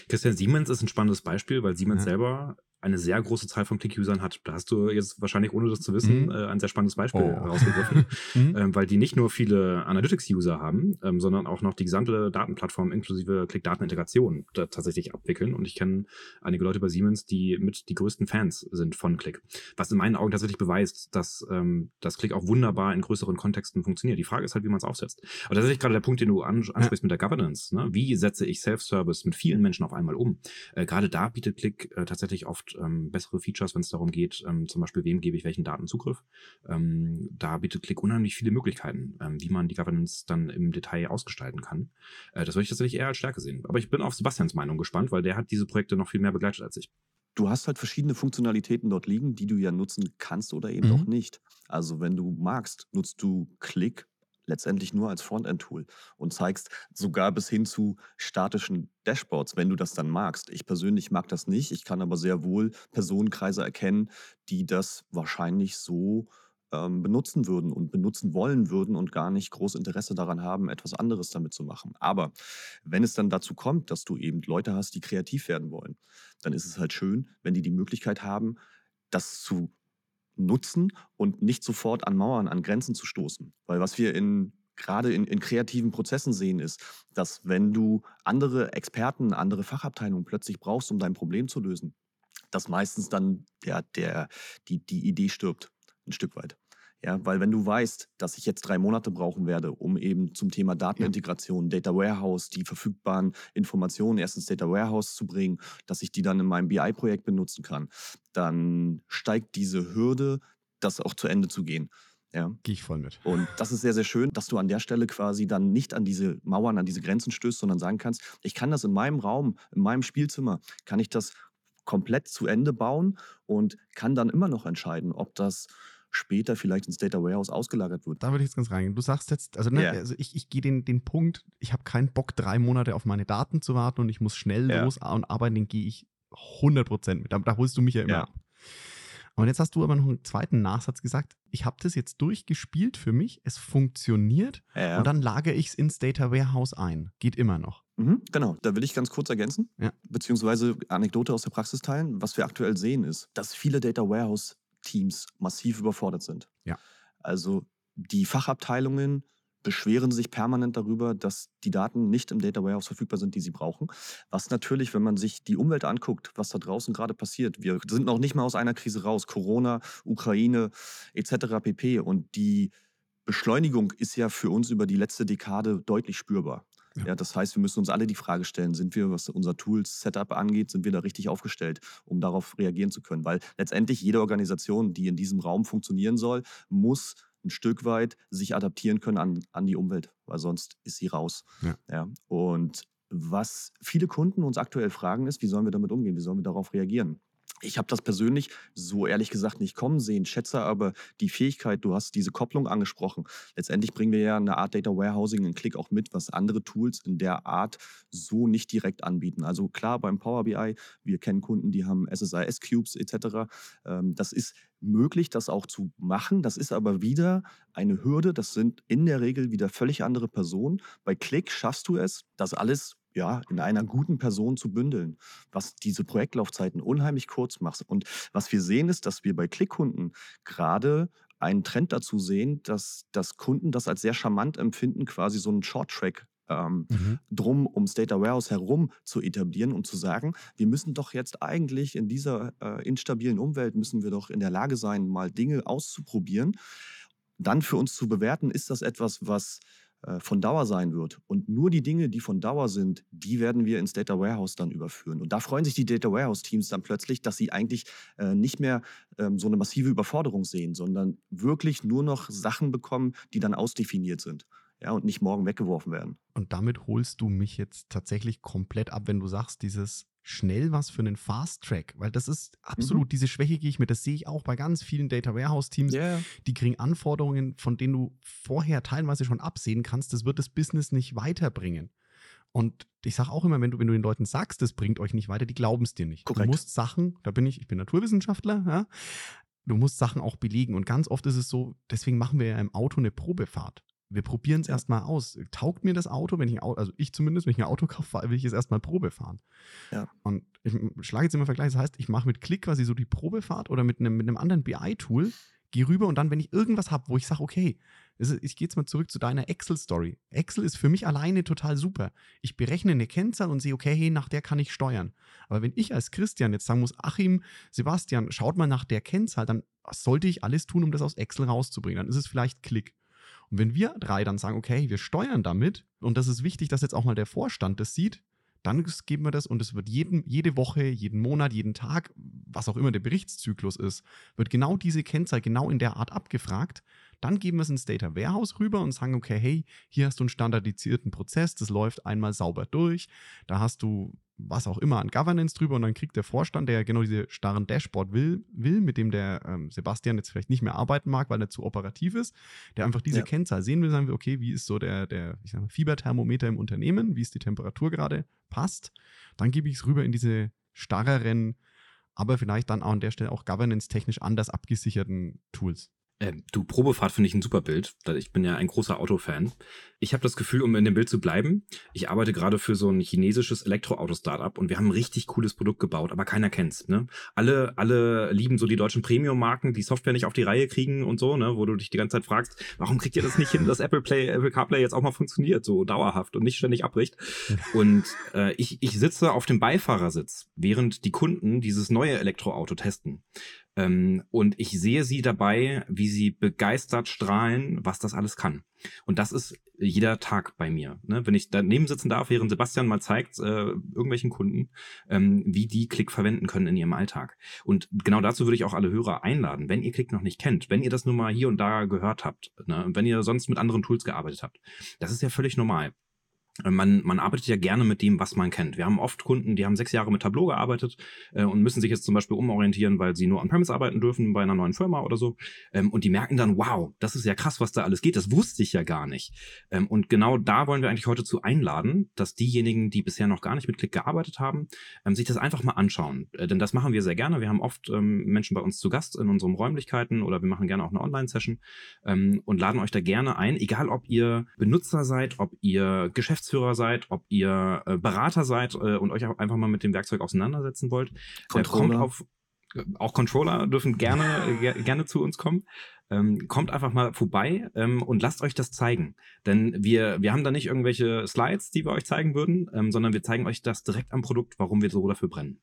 Christian Siemens ist ein spannendes Beispiel, weil Siemens ja. selber eine sehr große Zahl von Click-Usern hat. Da hast du jetzt wahrscheinlich, ohne das zu wissen, mhm. äh, ein sehr spannendes Beispiel oh. rausgegriffen, mhm. ähm, weil die nicht nur viele Analytics-User haben, ähm, sondern auch noch die gesamte Datenplattform inklusive Click-Datenintegration tatsächlich abwickeln. Und ich kenne einige Leute bei Siemens, die mit die größten Fans sind von Click. Was in meinen Augen tatsächlich beweist, dass ähm, das Click auch wunderbar in größeren Kontexten funktioniert. Die Frage ist halt, wie man es aufsetzt. Aber tatsächlich gerade der Punkt, den du ansprichst ja. mit der Governance. Ne? Wie setze ich Self-Service mit vielen Menschen auf einmal um? Äh, gerade da bietet Click äh, tatsächlich oft ähm, bessere Features, wenn es darum geht, ähm, zum Beispiel, wem gebe ich welchen Datenzugriff. Ähm, da bietet Click unheimlich viele Möglichkeiten, ähm, wie man die Governance dann im Detail ausgestalten kann. Äh, das würde ich tatsächlich eher als Stärke sehen. Aber ich bin auf Sebastians Meinung gespannt, weil der hat diese Projekte noch viel mehr begleitet als ich. Du hast halt verschiedene Funktionalitäten dort liegen, die du ja nutzen kannst oder eben mhm. auch nicht. Also wenn du magst, nutzt du Click letztendlich nur als Frontend-Tool und zeigst sogar bis hin zu statischen Dashboards, wenn du das dann magst. Ich persönlich mag das nicht. Ich kann aber sehr wohl Personenkreise erkennen, die das wahrscheinlich so ähm, benutzen würden und benutzen wollen würden und gar nicht groß Interesse daran haben, etwas anderes damit zu machen. Aber wenn es dann dazu kommt, dass du eben Leute hast, die kreativ werden wollen, dann ist es halt schön, wenn die die Möglichkeit haben, das zu nutzen und nicht sofort an Mauern, an Grenzen zu stoßen. Weil was wir in gerade in, in, kreativen Prozessen sehen, ist, dass wenn du andere Experten, andere Fachabteilungen plötzlich brauchst, um dein Problem zu lösen, dass meistens dann der, der, die, die Idee stirbt, ein Stück weit. Ja, weil wenn du weißt, dass ich jetzt drei Monate brauchen werde, um eben zum Thema Datenintegration, Data Warehouse, die verfügbaren Informationen erst ins Data Warehouse zu bringen, dass ich die dann in meinem BI-Projekt benutzen kann, dann steigt diese Hürde, das auch zu Ende zu gehen. Ja. Gehe ich voll mit. Und das ist sehr, sehr schön, dass du an der Stelle quasi dann nicht an diese Mauern, an diese Grenzen stößt, sondern sagen kannst, ich kann das in meinem Raum, in meinem Spielzimmer, kann ich das komplett zu Ende bauen und kann dann immer noch entscheiden, ob das später vielleicht ins Data Warehouse ausgelagert wird. Da würde ich jetzt ganz reingehen. Du sagst jetzt, also, ne, yeah. also ich, ich gehe den, den Punkt, ich habe keinen Bock, drei Monate auf meine Daten zu warten und ich muss schnell yeah. los und arbeiten, den gehe ich 100% mit. Da, da holst du mich ja immer ja. ab. Und jetzt hast du aber noch einen zweiten Nachsatz gesagt. Ich habe das jetzt durchgespielt für mich, es funktioniert ja. und dann lagere ich es ins Data Warehouse ein. Geht immer noch. Mhm, genau, da will ich ganz kurz ergänzen, ja. beziehungsweise Anekdote aus der Praxis teilen. Was wir aktuell sehen, ist, dass viele Data Warehouse Teams massiv überfordert sind. Ja. Also die Fachabteilungen beschweren sich permanent darüber, dass die Daten nicht im Data Warehouse verfügbar sind, die sie brauchen. Was natürlich, wenn man sich die Umwelt anguckt, was da draußen gerade passiert, wir sind noch nicht mal aus einer Krise raus, Corona, Ukraine etc. pp. Und die Beschleunigung ist ja für uns über die letzte Dekade deutlich spürbar. Ja. ja. das heißt, wir müssen uns alle die Frage stellen, sind wir, was unser Tools-Setup angeht, sind wir da richtig aufgestellt, um darauf reagieren zu können? Weil letztendlich jede Organisation, die in diesem Raum funktionieren soll, muss ein Stück weit sich adaptieren können an, an die Umwelt, weil sonst ist sie raus. Ja. ja. Und was viele Kunden uns aktuell fragen, ist, wie sollen wir damit umgehen? Wie sollen wir darauf reagieren? Ich habe das persönlich so ehrlich gesagt nicht kommen sehen, schätze aber die Fähigkeit, du hast diese Kopplung angesprochen. Letztendlich bringen wir ja eine Art Data Warehousing einen Klick auch mit, was andere Tools in der Art so nicht direkt anbieten. Also klar, beim Power BI, wir kennen Kunden, die haben SSIS Cubes etc. Ähm, das ist möglich, das auch zu machen. Das ist aber wieder eine Hürde. Das sind in der Regel wieder völlig andere Personen. Bei Click schaffst du es, das alles ja, in einer guten Person zu bündeln, was diese Projektlaufzeiten unheimlich kurz macht. Und was wir sehen, ist, dass wir bei Klickkunden gerade einen Trend dazu sehen, dass, dass Kunden das als sehr charmant empfinden, quasi so einen Short-Track ähm, mhm. drum ums Data Warehouse herum zu etablieren und zu sagen, wir müssen doch jetzt eigentlich in dieser äh, instabilen Umwelt, müssen wir doch in der Lage sein, mal Dinge auszuprobieren, dann für uns zu bewerten, ist das etwas, was von Dauer sein wird. Und nur die Dinge, die von Dauer sind, die werden wir ins Data Warehouse dann überführen. Und da freuen sich die Data Warehouse Teams dann plötzlich, dass sie eigentlich äh, nicht mehr ähm, so eine massive Überforderung sehen, sondern wirklich nur noch Sachen bekommen, die dann ausdefiniert sind. Ja, und nicht morgen weggeworfen werden. Und damit holst du mich jetzt tatsächlich komplett ab, wenn du sagst, dieses schnell was für einen Fast Track, weil das ist absolut mhm. diese Schwäche, gehe ich mit. Das sehe ich auch bei ganz vielen Data Warehouse Teams. Yeah. Die kriegen Anforderungen, von denen du vorher teilweise schon absehen kannst. Das wird das Business nicht weiterbringen. Und ich sage auch immer, wenn du, wenn du den Leuten sagst, das bringt euch nicht weiter, die glauben es dir nicht. Korrekt. Du musst Sachen, da bin ich, ich bin Naturwissenschaftler, ja, du musst Sachen auch belegen. Und ganz oft ist es so, deswegen machen wir ja im Auto eine Probefahrt wir probieren es ja. erstmal aus. Taugt mir das Auto, wenn ich ein Auto, also ich zumindest, wenn ich ein Auto kaufe, will ich es erstmal Probe fahren. Ja. Und ich schlage jetzt immer Vergleich, das heißt, ich mache mit Klick quasi so die Probefahrt oder mit einem, mit einem anderen BI-Tool, gehe rüber und dann, wenn ich irgendwas habe, wo ich sage, okay, ich gehe jetzt mal zurück zu deiner Excel-Story. Excel ist für mich alleine total super. Ich berechne eine Kennzahl und sehe, okay, hey, nach der kann ich steuern. Aber wenn ich als Christian jetzt sagen muss, Achim, Sebastian, schaut mal nach der Kennzahl, dann sollte ich alles tun, um das aus Excel rauszubringen. Dann ist es vielleicht Klick. Und wenn wir drei dann sagen, okay, wir steuern damit, und das ist wichtig, dass jetzt auch mal der Vorstand das sieht, dann geben wir das und es wird jeden, jede Woche, jeden Monat, jeden Tag, was auch immer der Berichtszyklus ist, wird genau diese Kennzahl genau in der Art abgefragt. Dann geben wir es ins Data Warehouse rüber und sagen, okay, hey, hier hast du einen standardisierten Prozess, das läuft einmal sauber durch. Da hast du was auch immer an Governance drüber und dann kriegt der Vorstand, der genau diese starren Dashboard will, will mit dem der ähm, Sebastian jetzt vielleicht nicht mehr arbeiten mag, weil er zu operativ ist, der einfach diese ja. Kennzahl sehen will, sagen wir, okay, wie ist so der, der ich sag mal, Fieberthermometer im Unternehmen, wie ist die Temperatur gerade, passt, dann gebe ich es rüber in diese starreren, aber vielleicht dann auch an der Stelle auch governance-technisch anders abgesicherten Tools. Äh, du, Probefahrt finde ich ein super Bild. Ich bin ja ein großer Autofan. Ich habe das Gefühl, um in dem Bild zu bleiben, ich arbeite gerade für so ein chinesisches Elektroauto-Startup und wir haben ein richtig cooles Produkt gebaut, aber keiner kennt's. Ne? Alle, alle lieben so die deutschen Premium-Marken, die Software nicht auf die Reihe kriegen und so, ne? wo du dich die ganze Zeit fragst, warum kriegt ihr das nicht hin, dass Apple Play, Apple CarPlay jetzt auch mal funktioniert, so dauerhaft und nicht ständig abbricht. und äh, ich, ich sitze auf dem Beifahrersitz, während die Kunden dieses neue Elektroauto testen. Ähm, und ich sehe sie dabei, wie sie begeistert strahlen, was das alles kann. Und das ist jeder Tag bei mir. Ne? Wenn ich daneben sitzen darf, während Sebastian mal zeigt, äh, irgendwelchen Kunden, ähm, wie die Klick verwenden können in ihrem Alltag. Und genau dazu würde ich auch alle Hörer einladen, wenn ihr Klick noch nicht kennt, wenn ihr das nur mal hier und da gehört habt, ne? wenn ihr sonst mit anderen Tools gearbeitet habt. Das ist ja völlig normal. Man, man arbeitet ja gerne mit dem, was man kennt. Wir haben oft Kunden, die haben sechs Jahre mit Tableau gearbeitet äh, und müssen sich jetzt zum Beispiel umorientieren, weil sie nur on-premise arbeiten dürfen bei einer neuen Firma oder so. Ähm, und die merken dann, wow, das ist ja krass, was da alles geht. Das wusste ich ja gar nicht. Ähm, und genau da wollen wir eigentlich heute zu einladen, dass diejenigen, die bisher noch gar nicht mit Click gearbeitet haben, ähm, sich das einfach mal anschauen. Äh, denn das machen wir sehr gerne. Wir haben oft ähm, Menschen bei uns zu Gast in unseren Räumlichkeiten oder wir machen gerne auch eine Online-Session ähm, und laden euch da gerne ein, egal ob ihr Benutzer seid, ob ihr Geschäftsführer Geschäftsführer seid, ob ihr äh, Berater seid äh, und euch einfach mal mit dem Werkzeug auseinandersetzen wollt. Controller. Kommt auf, äh, auch Controller dürfen gerne, äh, gerne zu uns kommen. Ähm, kommt einfach mal vorbei ähm, und lasst euch das zeigen. Denn wir, wir haben da nicht irgendwelche Slides, die wir euch zeigen würden, ähm, sondern wir zeigen euch das direkt am Produkt, warum wir so dafür brennen.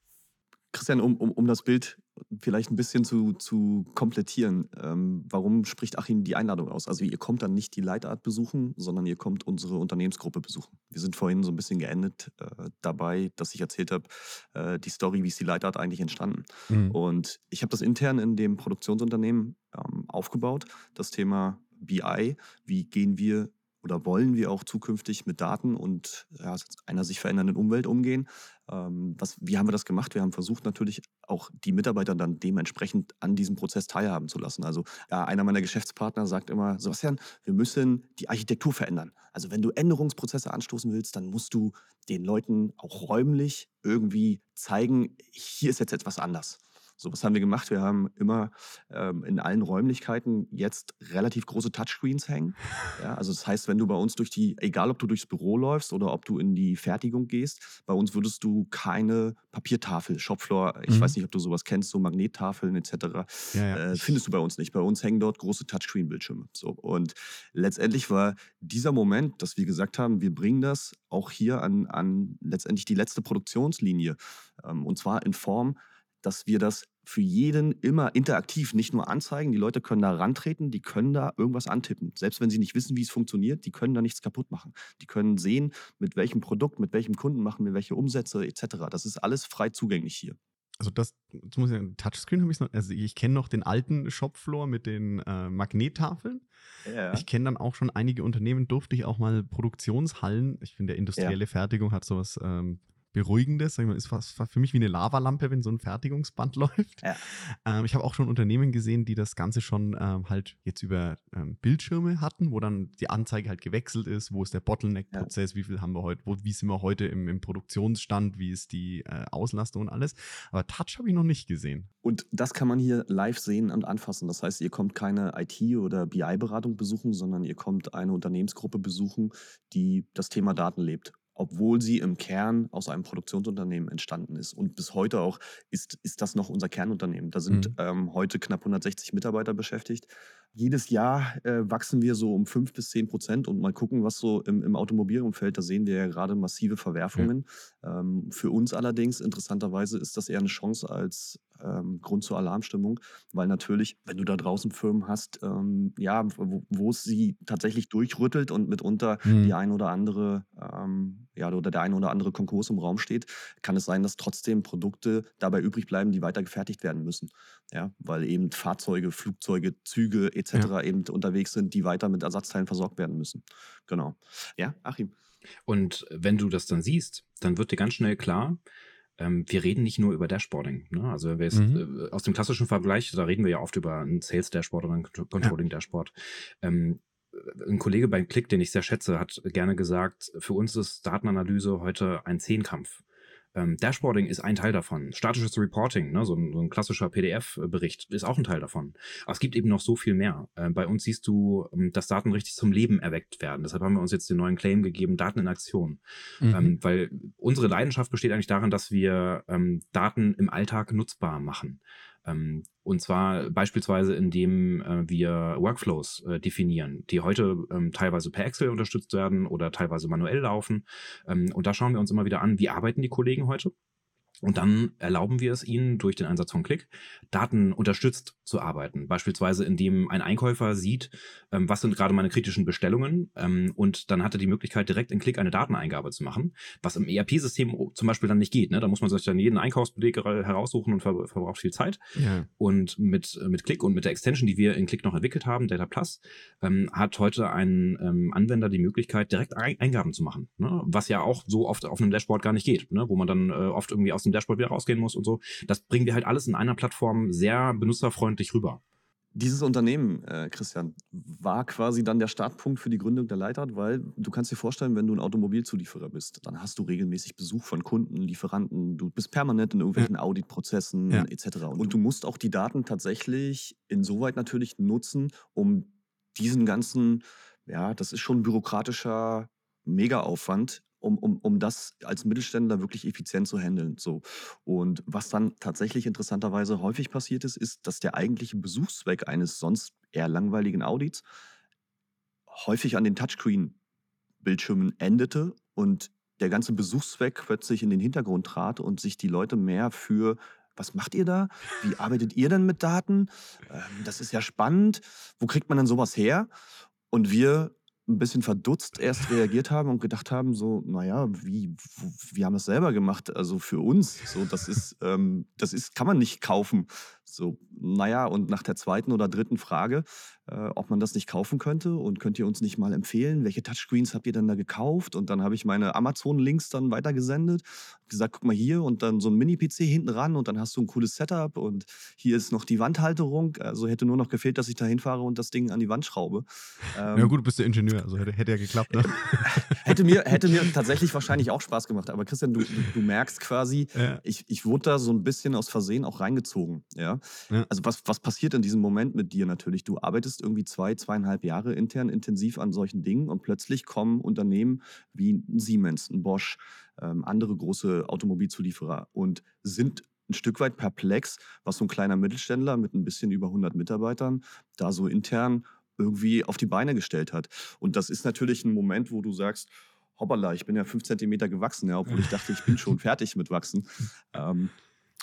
Christian, um, um, um das Bild vielleicht ein bisschen zu, zu komplettieren, ähm, warum spricht Achim die Einladung aus? Also ihr kommt dann nicht die Leitart besuchen, sondern ihr kommt unsere Unternehmensgruppe besuchen. Wir sind vorhin so ein bisschen geendet äh, dabei, dass ich erzählt habe, äh, die Story, wie ist die Leitart eigentlich entstanden. Mhm. Und ich habe das intern in dem Produktionsunternehmen ähm, aufgebaut, das Thema BI, wie gehen wir oder wollen wir auch zukünftig mit Daten und ja, einer sich verändernden Umwelt umgehen. Ähm, was, wie haben wir das gemacht? Wir haben versucht natürlich auch die Mitarbeiter dann dementsprechend an diesem Prozess teilhaben zu lassen. Also einer meiner Geschäftspartner sagt immer, Sebastian, wir müssen die Architektur verändern. Also wenn du Änderungsprozesse anstoßen willst, dann musst du den Leuten auch räumlich irgendwie zeigen, hier ist jetzt etwas anders. So, was haben wir gemacht? Wir haben immer ähm, in allen Räumlichkeiten jetzt relativ große Touchscreens hängen. Ja, also das heißt, wenn du bei uns durch die, egal ob du durchs Büro läufst oder ob du in die Fertigung gehst, bei uns würdest du keine Papiertafel, Shopfloor, ich mhm. weiß nicht, ob du sowas kennst, so Magnettafeln etc. Ja, ja. Äh, findest du bei uns nicht. Bei uns hängen dort große Touchscreen-Bildschirme. So, und letztendlich war dieser Moment, dass wir gesagt haben, wir bringen das auch hier an, an letztendlich die letzte Produktionslinie. Ähm, und zwar in Form dass wir das für jeden immer interaktiv nicht nur anzeigen. Die Leute können da rantreten, die können da irgendwas antippen. Selbst wenn sie nicht wissen, wie es funktioniert, die können da nichts kaputt machen. Die können sehen, mit welchem Produkt, mit welchem Kunden machen wir welche Umsätze etc. Das ist alles frei zugänglich hier. Also das, das muss ich Touchscreen habe ich noch, also ich kenne noch den alten Shopfloor mit den äh, Magnettafeln. Ja. Ich kenne dann auch schon einige Unternehmen, durfte ich auch mal Produktionshallen, ich finde, der industrielle ja. Fertigung hat sowas ähm, Beruhigendes. Sag ich mal, ist fast für mich wie eine Lavalampe, wenn so ein Fertigungsband läuft. Ja. Ähm, ich habe auch schon Unternehmen gesehen, die das Ganze schon ähm, halt jetzt über ähm, Bildschirme hatten, wo dann die Anzeige halt gewechselt ist, wo ist der Bottleneck-Prozess, ja. wie viel haben wir heute, wo, wie sind wir heute im, im Produktionsstand, wie ist die äh, Auslastung und alles. Aber Touch habe ich noch nicht gesehen. Und das kann man hier live sehen und anfassen. Das heißt, ihr kommt keine IT- oder BI-Beratung besuchen, sondern ihr kommt eine Unternehmensgruppe besuchen, die das Thema Daten lebt obwohl sie im Kern aus einem Produktionsunternehmen entstanden ist. Und bis heute auch ist, ist das noch unser Kernunternehmen. Da sind mhm. ähm, heute knapp 160 Mitarbeiter beschäftigt. Jedes Jahr äh, wachsen wir so um 5 bis 10 Prozent und mal gucken, was so im, im Automobilumfeld, da sehen wir ja gerade massive Verwerfungen. Ja. Ähm, für uns allerdings, interessanterweise, ist das eher eine Chance als ähm, Grund zur Alarmstimmung, weil natürlich, wenn du da draußen Firmen hast, ähm, ja, wo, es sie tatsächlich durchrüttelt und mitunter mhm. die ein oder andere ähm, ja, oder der eine oder andere Konkurs im Raum steht, kann es sein, dass trotzdem Produkte dabei übrig bleiben, die weiter gefertigt werden müssen. Ja, weil eben Fahrzeuge, Flugzeuge, Züge etc. Ja. eben unterwegs sind, die weiter mit Ersatzteilen versorgt werden müssen. Genau. Ja, Achim. Und wenn du das dann siehst, dann wird dir ganz schnell klar, ähm, wir reden nicht nur über Dashboarding. Ne? Also jetzt, mhm. äh, aus dem klassischen Vergleich, da reden wir ja oft über ein Sales Dashboard oder ein Controlling Dashboard. Ähm, ein Kollege beim Klick, den ich sehr schätze, hat gerne gesagt, für uns ist Datenanalyse heute ein Zehnkampf. Ähm, Dashboarding ist ein Teil davon. Statisches Reporting, ne, so, ein, so ein klassischer PDF-Bericht, ist auch ein Teil davon. Aber es gibt eben noch so viel mehr. Äh, bei uns siehst du, ähm, dass Daten richtig zum Leben erweckt werden. Deshalb haben wir uns jetzt den neuen Claim gegeben, Daten in Aktion. Mhm. Ähm, weil unsere Leidenschaft besteht eigentlich darin, dass wir ähm, Daten im Alltag nutzbar machen. Ähm, und zwar beispielsweise, indem äh, wir Workflows äh, definieren, die heute ähm, teilweise per Excel unterstützt werden oder teilweise manuell laufen. Ähm, und da schauen wir uns immer wieder an, wie arbeiten die Kollegen heute? Und dann erlauben wir es ihnen durch den Einsatz von Click, Daten unterstützt zu arbeiten. Beispielsweise, indem ein Einkäufer sieht, ähm, was sind gerade meine kritischen Bestellungen. Ähm, und dann hat er die Möglichkeit, direkt in Click eine Dateneingabe zu machen, was im ERP-System zum Beispiel dann nicht geht. Ne? Da muss man sich dann jeden Einkaufsbeleg heraussuchen und ver verbraucht viel Zeit. Ja. Und mit, mit Click und mit der Extension, die wir in Click noch entwickelt haben, Data Plus, ähm, hat heute ein ähm, Anwender die Möglichkeit, direkt Eingaben zu machen. Ne? Was ja auch so oft auf einem Dashboard gar nicht geht, ne? wo man dann äh, oft irgendwie aus dem Dashboard wieder rausgehen muss und so. Das bringen wir halt alles in einer Plattform sehr benutzerfreundlich rüber. Dieses Unternehmen, äh, Christian, war quasi dann der Startpunkt für die Gründung der Leitart, weil du kannst dir vorstellen, wenn du ein Automobilzulieferer bist, dann hast du regelmäßig Besuch von Kunden, Lieferanten, du bist permanent in irgendwelchen ja. Auditprozessen ja. etc. Und du musst auch die Daten tatsächlich insoweit natürlich nutzen, um diesen ganzen, ja, das ist schon bürokratischer Megaaufwand, um, um, um das als Mittelständler wirklich effizient zu handeln. So. Und was dann tatsächlich interessanterweise häufig passiert ist, ist, dass der eigentliche Besuchszweck eines sonst eher langweiligen Audits häufig an den Touchscreen-Bildschirmen endete und der ganze Besuchszweck plötzlich in den Hintergrund trat und sich die Leute mehr für was macht ihr da? Wie arbeitet ihr denn mit Daten? Ähm, das ist ja spannend. Wo kriegt man denn sowas her? Und wir ein bisschen verdutzt erst reagiert haben und gedacht haben, so, naja, wie, wir haben das selber gemacht, also für uns. So, das ist, ähm, das ist, kann man nicht kaufen. So, naja, und nach der zweiten oder dritten Frage, äh, ob man das nicht kaufen könnte und könnt ihr uns nicht mal empfehlen, welche Touchscreens habt ihr denn da gekauft? Und dann habe ich meine Amazon-Links dann weitergesendet, gesagt, guck mal hier und dann so ein Mini-PC hinten ran und dann hast du ein cooles Setup und hier ist noch die Wandhalterung. Also hätte nur noch gefehlt, dass ich da hinfahre und das Ding an die Wand schraube. Ähm, ja gut, du bist der Ingenieur, also hätte, hätte ja geklappt. Ne? hätte, mir, hätte mir tatsächlich wahrscheinlich auch Spaß gemacht. Aber Christian, du, du, du merkst quasi, ja. ich, ich wurde da so ein bisschen aus Versehen auch reingezogen. Ja? ja. Also was, was passiert in diesem Moment mit dir natürlich? Du arbeitest irgendwie zwei, zweieinhalb Jahre intern intensiv an solchen Dingen und plötzlich kommen Unternehmen wie Siemens, ein Bosch, ähm, andere große Automobilzulieferer und sind ein Stück weit perplex, was so ein kleiner Mittelständler mit ein bisschen über 100 Mitarbeitern da so intern irgendwie auf die Beine gestellt hat. Und das ist natürlich ein Moment, wo du sagst, hoppala, ich bin ja fünf Zentimeter gewachsen, ja, obwohl ich dachte, ich bin schon fertig mit Wachsen. Ähm,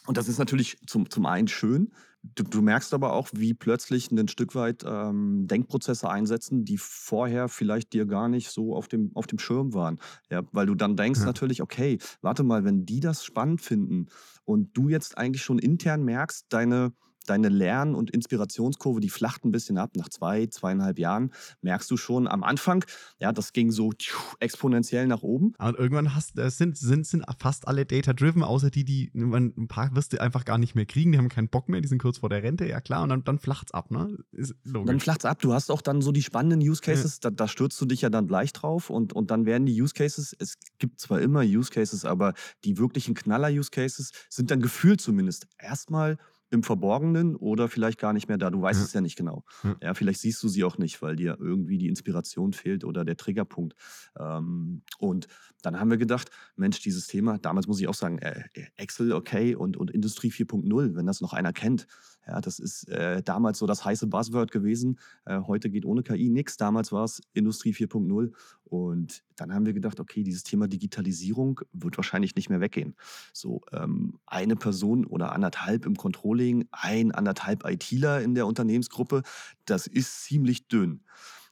und das ist natürlich zum, zum einen schön. Du, du, merkst aber auch, wie plötzlich ein Stück weit ähm, Denkprozesse einsetzen, die vorher vielleicht dir gar nicht so auf dem, auf dem Schirm waren. Ja, weil du dann denkst ja. natürlich, okay, warte mal, wenn die das spannend finden und du jetzt eigentlich schon intern merkst, deine, deine Lern- und Inspirationskurve, die flacht ein bisschen ab. Nach zwei, zweieinhalb Jahren merkst du schon am Anfang, ja, das ging so exponentiell nach oben. Und irgendwann hast, sind, sind, sind fast alle data-driven, außer die, die, ein paar wirst du einfach gar nicht mehr kriegen, die haben keinen Bock mehr, die sind kurz vor der Rente, ja klar, und dann, dann flacht es ab, ne? Ist logisch. Dann flacht es ab. Du hast auch dann so die spannenden Use Cases, ja. da, da, stürzt du dich ja dann gleich drauf und, und dann werden die Use Cases, es gibt zwar immer Use Cases, aber die wirklichen Knaller-Use Cases sind dann gefühlt zumindest erstmal im Verborgenen oder vielleicht gar nicht mehr da. Du weißt ja. es ja nicht genau. Ja. ja. vielleicht siehst du sie auch nicht, weil dir irgendwie die Inspiration fehlt oder der Triggerpunkt. Ähm, und dann haben wir gedacht, Mensch, dieses Thema, damals muss ich auch sagen, äh, Excel, okay, und, und Industrie 4.0, wenn das noch einer kennt, ja, das ist äh, damals so das heiße Buzzword gewesen. Äh, heute geht ohne KI nichts. Damals war es Industrie 4.0. Und dann haben wir gedacht, okay, dieses Thema Digitalisierung wird wahrscheinlich nicht mehr weggehen. So ähm, eine Person oder anderthalb im Controlling, ein anderthalb ITler in der Unternehmensgruppe, das ist ziemlich dünn.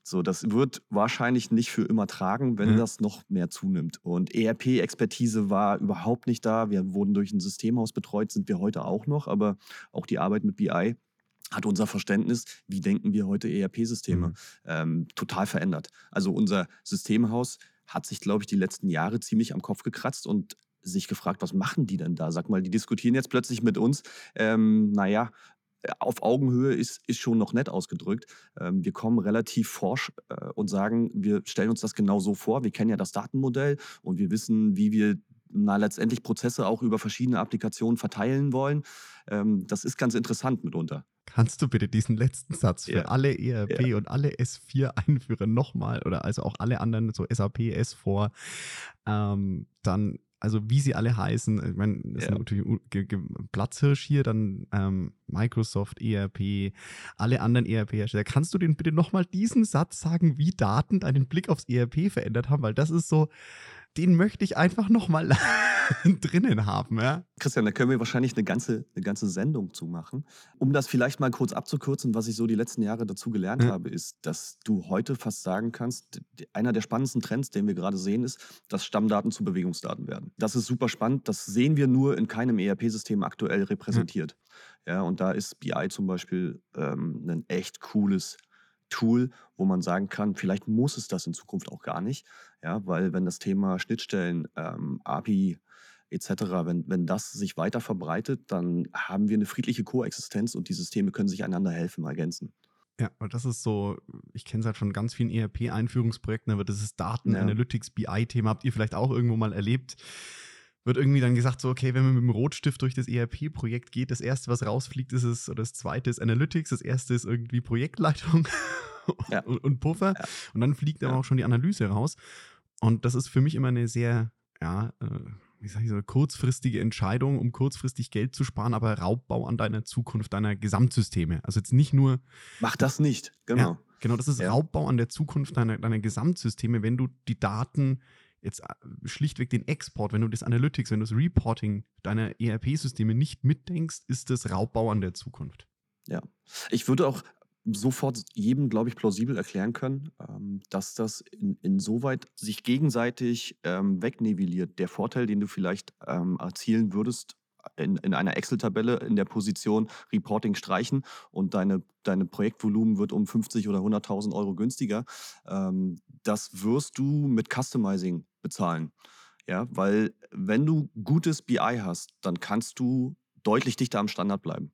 So, das wird wahrscheinlich nicht für immer tragen, wenn mhm. das noch mehr zunimmt. Und ERP-Expertise war überhaupt nicht da. Wir wurden durch ein Systemhaus betreut, sind wir heute auch noch, aber auch die Arbeit mit BI hat unser Verständnis, wie denken wir heute ERP-Systeme, mhm. ähm, total verändert. Also unser Systemhaus hat sich, glaube ich, die letzten Jahre ziemlich am Kopf gekratzt und sich gefragt, was machen die denn da? Sag mal, die diskutieren jetzt plötzlich mit uns. Ähm, naja, auf Augenhöhe ist, ist schon noch nett ausgedrückt. Ähm, wir kommen relativ forsch äh, und sagen, wir stellen uns das genau so vor. Wir kennen ja das Datenmodell und wir wissen, wie wir na, letztendlich Prozesse auch über verschiedene Applikationen verteilen wollen. Ähm, das ist ganz interessant mitunter. Kannst du bitte diesen letzten Satz für ja. alle ERP ja. und alle S4-Einführer nochmal oder also auch alle anderen, so SAP, S4, ähm, dann also wie sie alle heißen, ich meine, das ja. ist natürlich Platzhirsch hier, dann ähm, Microsoft, ERP, alle anderen ERP-Hersteller. Kannst du den bitte nochmal diesen Satz sagen, wie Daten deinen Blick aufs ERP verändert haben? Weil das ist so, den möchte ich einfach nochmal drinnen haben. Ja? Christian, da können wir wahrscheinlich eine ganze, eine ganze Sendung zu machen. Um das vielleicht mal kurz abzukürzen, was ich so die letzten Jahre dazu gelernt ja. habe, ist, dass du heute fast sagen kannst, einer der spannendsten Trends, den wir gerade sehen, ist, dass Stammdaten zu Bewegungsdaten werden. Das ist super spannend. Das sehen wir nur in keinem ERP-System aktuell repräsentiert. Ja. ja, und da ist BI zum Beispiel ähm, ein echt cooles Tool, wo man sagen kann, vielleicht muss es das in Zukunft auch gar nicht. Ja, weil wenn das Thema Schnittstellen, ähm, API etc., wenn, wenn das sich weiter verbreitet, dann haben wir eine friedliche Koexistenz und die Systeme können sich einander helfen, ergänzen. Ja, und das ist so, ich kenne es halt von ganz vielen ERP-Einführungsprojekten, aber das ist Daten, ja. Analytics, BI-Thema, habt ihr vielleicht auch irgendwo mal erlebt wird irgendwie dann gesagt, so, okay, wenn man mit dem Rotstift durch das ERP-Projekt geht, das erste, was rausfliegt, ist es, oder das zweite ist Analytics, das erste ist irgendwie Projektleitung ja. und, und, Puffer. Ja. Und dann fliegt ja. aber auch schon die Analyse raus. Und das ist für mich immer eine sehr, ja, äh, wie sag ich so, kurzfristige Entscheidung, um kurzfristig Geld zu sparen, aber Raubbau an deiner Zukunft, deiner Gesamtsysteme. Also jetzt nicht nur. Mach das nicht, genau. Ja, genau, das ist Raubbau an der Zukunft deiner, deiner Gesamtsysteme, wenn du die Daten jetzt äh, schlichtweg den Export, wenn du das Analytics, wenn du das Reporting deiner ERP-Systeme nicht mitdenkst, ist das Raubbau an der Zukunft. Ja, ich würde auch sofort jedem, glaube ich, plausibel erklären können, ähm, dass das in, insoweit sich gegenseitig ähm, wegnivelliert. Der Vorteil, den du vielleicht ähm, erzielen würdest, in, in einer Excel-Tabelle in der Position Reporting streichen und deine, deine Projektvolumen wird um 50 oder 100.000 Euro günstiger. Ähm, das wirst du mit Customizing bezahlen. Ja, weil wenn du gutes BI hast, dann kannst du deutlich dichter am Standard bleiben.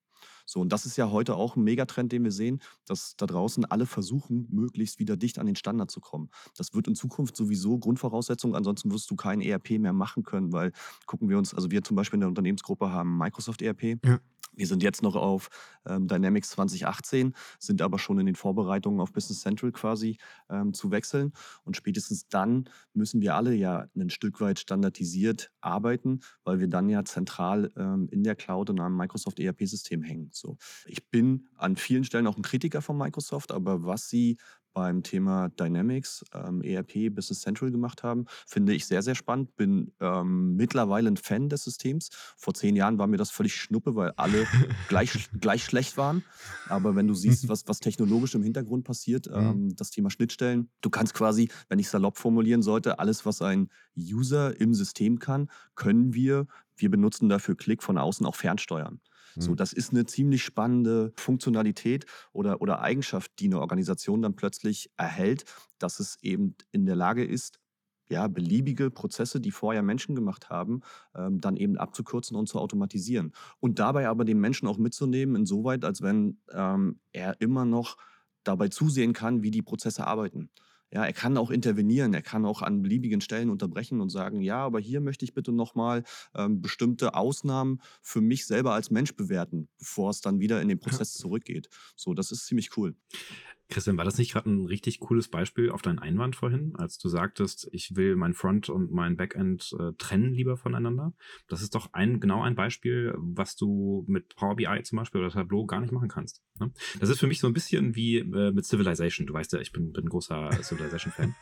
So, und das ist ja heute auch ein Megatrend, den wir sehen, dass da draußen alle versuchen, möglichst wieder dicht an den Standard zu kommen. Das wird in Zukunft sowieso Grundvoraussetzung, ansonsten wirst du kein ERP mehr machen können, weil gucken wir uns, also wir zum Beispiel in der Unternehmensgruppe haben Microsoft ERP. Ja. Wir sind jetzt noch auf ähm, Dynamics 2018, sind aber schon in den Vorbereitungen auf Business Central quasi ähm, zu wechseln. Und spätestens dann müssen wir alle ja ein Stück weit standardisiert arbeiten, weil wir dann ja zentral ähm, in der Cloud und einem Microsoft ERP-System hängen. So. Ich bin an vielen Stellen auch ein Kritiker von Microsoft, aber was sie beim Thema Dynamics, ähm, ERP, Business Central gemacht haben. Finde ich sehr, sehr spannend. Bin ähm, mittlerweile ein Fan des Systems. Vor zehn Jahren war mir das völlig schnuppe, weil alle gleich, gleich schlecht waren. Aber wenn du siehst, was, was technologisch im Hintergrund passiert, mhm. ähm, das Thema Schnittstellen, du kannst quasi, wenn ich salopp formulieren sollte, alles, was ein User im System kann, können wir, wir benutzen dafür Klick von außen auch fernsteuern. So, mhm. das ist eine ziemlich spannende Funktionalität oder, oder Eigenschaft, die eine Organisation dann plötzlich erhält, dass es eben in der Lage ist, ja, beliebige Prozesse, die vorher Menschen gemacht haben, ähm, dann eben abzukürzen und zu automatisieren. Und dabei aber den Menschen auch mitzunehmen, insoweit, als wenn ähm, er immer noch dabei zusehen kann, wie die Prozesse arbeiten. Ja, er kann auch intervenieren, er kann auch an beliebigen Stellen unterbrechen und sagen, ja, aber hier möchte ich bitte nochmal ähm, bestimmte Ausnahmen für mich selber als Mensch bewerten, bevor es dann wieder in den Prozess zurückgeht. So, das ist ziemlich cool. Christian, war das nicht gerade ein richtig cooles Beispiel auf deinen Einwand vorhin, als du sagtest, ich will mein Front und mein Backend äh, trennen lieber voneinander? Das ist doch ein genau ein Beispiel, was du mit Power BI zum Beispiel oder Tableau gar nicht machen kannst. Ne? Das ist für mich so ein bisschen wie äh, mit Civilization. Du weißt ja, ich bin, bin ein großer Civilization-Fan.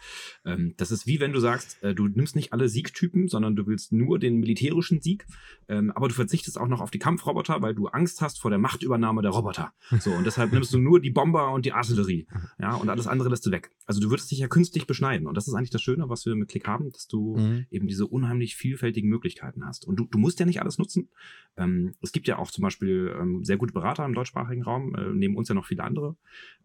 ähm, das ist wie wenn du sagst, äh, du nimmst nicht alle Siegtypen, sondern du willst nur den militärischen Sieg, ähm, aber du verzichtest auch noch auf die Kampfroboter, weil du Angst hast vor der Machtübernahme der Roboter. So, und deshalb nimmst du nur die Bomber und die Artillerie. Theorie. Ja, und alles andere lässt du weg. Also du würdest dich ja künstlich beschneiden. Und das ist eigentlich das Schöne, was wir mit Klick haben, dass du mhm. eben diese unheimlich vielfältigen Möglichkeiten hast. Und du, du musst ja nicht alles nutzen. Ähm, es gibt ja auch zum Beispiel ähm, sehr gute Berater im deutschsprachigen Raum, äh, neben uns ja noch viele andere,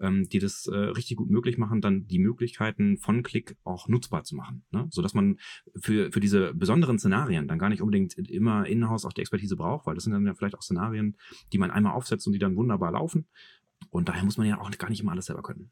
ähm, die das äh, richtig gut möglich machen, dann die Möglichkeiten von Klick auch nutzbar zu machen. Ne? Sodass man für, für diese besonderen Szenarien dann gar nicht unbedingt immer in-house auch die Expertise braucht, weil das sind dann ja vielleicht auch Szenarien, die man einmal aufsetzt und die dann wunderbar laufen. Und daher muss man ja auch gar nicht immer alles selber können.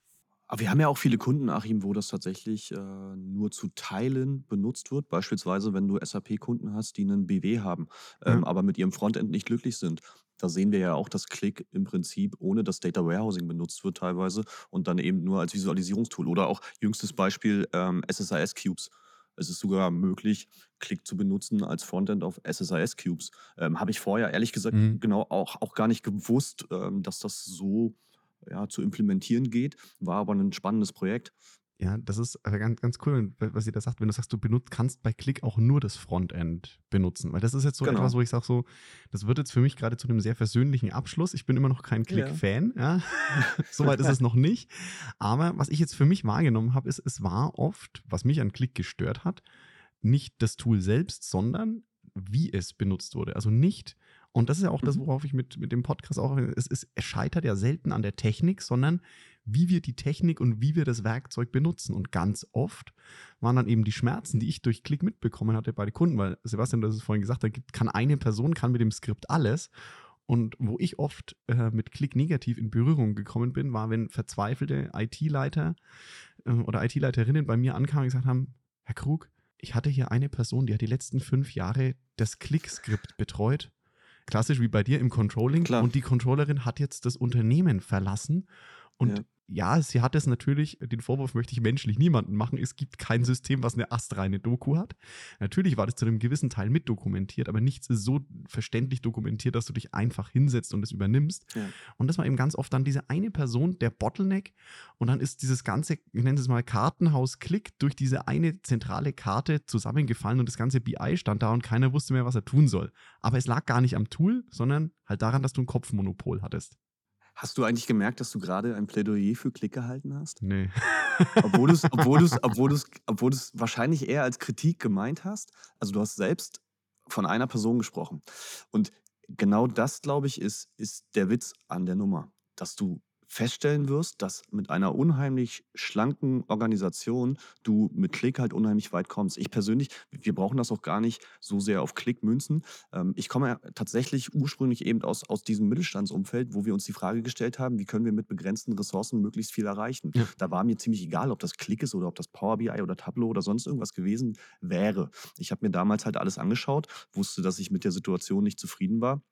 Aber wir haben ja auch viele Kunden, Achim, wo das tatsächlich äh, nur zu Teilen benutzt wird. Beispielsweise, wenn du SAP-Kunden hast, die einen BW haben, ähm, Ja. aber mit ihrem Frontend nicht glücklich sind. Da sehen wir ja auch, dass Click im Prinzip ohne das Data Warehousing benutzt wird teilweise und dann eben nur als Visualisierungstool. Oder auch jüngstes Beispiel ähm, SSIS Cubes. Es ist sogar möglich, Click zu benutzen als Frontend auf SSIS Cubes. Ähm, Habe ich vorher ehrlich gesagt Mhm. genau auch, auch gar nicht gewusst, ähm, dass das so ja, zu implementieren geht. War aber ein spannendes Projekt. Ja, das ist äh, ganz, ganz cool, was ihr da sagt, wenn du sagst, du benutzt, kannst bei Click auch nur das Frontend benutzen. Weil das ist jetzt so Genau. etwas, wo ich sage, so, das wird jetzt für mich gerade zu einem sehr versöhnlichen Abschluss. Ich bin immer noch kein Ja. Click-Fan, ja. Soweit ist es noch nicht. Aber was ich jetzt für mich wahrgenommen habe, ist, es war oft, was mich an Click gestört hat, nicht das Tool selbst, sondern wie es benutzt wurde. Also nicht, und das ist ja auch das, Mhm. worauf ich mit, mit dem Podcast auch, es, ist, es scheitert ja selten an der Technik, sondern wie wir die Technik und wie wir das Werkzeug benutzen. Und ganz oft waren dann eben die Schmerzen, die ich durch Klick mitbekommen hatte bei den Kunden, weil Sebastian, du hast es vorhin gesagt, da kann eine Person, kann mit dem Skript alles. Und wo ich oft äh, mit Klick negativ in Berührung gekommen bin, war, wenn verzweifelte IT-Leiter äh, oder IT-Leiterinnen bei mir ankamen und gesagt haben, Herr Krug, ich hatte hier eine Person, die hat die letzten fünf Jahre das Klick-Skript betreut. Klassisch wie bei dir im Controlling. Klar. Und die Controllerin hat jetzt das Unternehmen verlassen. Und Ja. Ja, sie hat es natürlich, den Vorwurf möchte ich menschlich niemanden machen, es gibt kein System, was eine astreine Doku hat. Natürlich war das zu einem gewissen Teil mitdokumentiert, aber nichts ist so verständlich dokumentiert, dass du dich einfach hinsetzt und es übernimmst. Ja. Und das war eben ganz oft dann diese eine Person, der Bottleneck. Und dann ist dieses ganze, ich nenne es mal Kartenhaus-Klick, durch diese eine zentrale Karte zusammengefallen und das ganze BI stand da und keiner wusste mehr, was er tun soll. Aber es lag gar nicht am Tool, sondern halt daran, dass du ein Kopfmonopol hattest. Hast du eigentlich gemerkt, dass du gerade ein Plädoyer für Klick gehalten hast? Nee. Obwohl du es obwohl du's, obwohl du's, obwohl du's wahrscheinlich eher als Kritik gemeint hast. Also du hast selbst von einer Person gesprochen. Und genau das, glaube ich, ist, ist der Witz an der Nummer. Dass du feststellen wirst, dass mit einer unheimlich schlanken Organisation du mit Klick halt unheimlich weit kommst. Ich persönlich, wir brauchen das auch gar nicht so sehr auf Klick münzen. Ähm, ich komme ja tatsächlich ursprünglich eben aus, aus diesem Mittelstandsumfeld, wo wir uns die Frage gestellt haben, wie können wir mit begrenzten Ressourcen möglichst viel erreichen. Ja. Da war mir ziemlich egal, ob das Klick ist oder ob das Power BI oder Tableau oder sonst irgendwas gewesen wäre. Ich habe mir damals halt alles angeschaut, wusste, dass ich mit der Situation nicht zufrieden war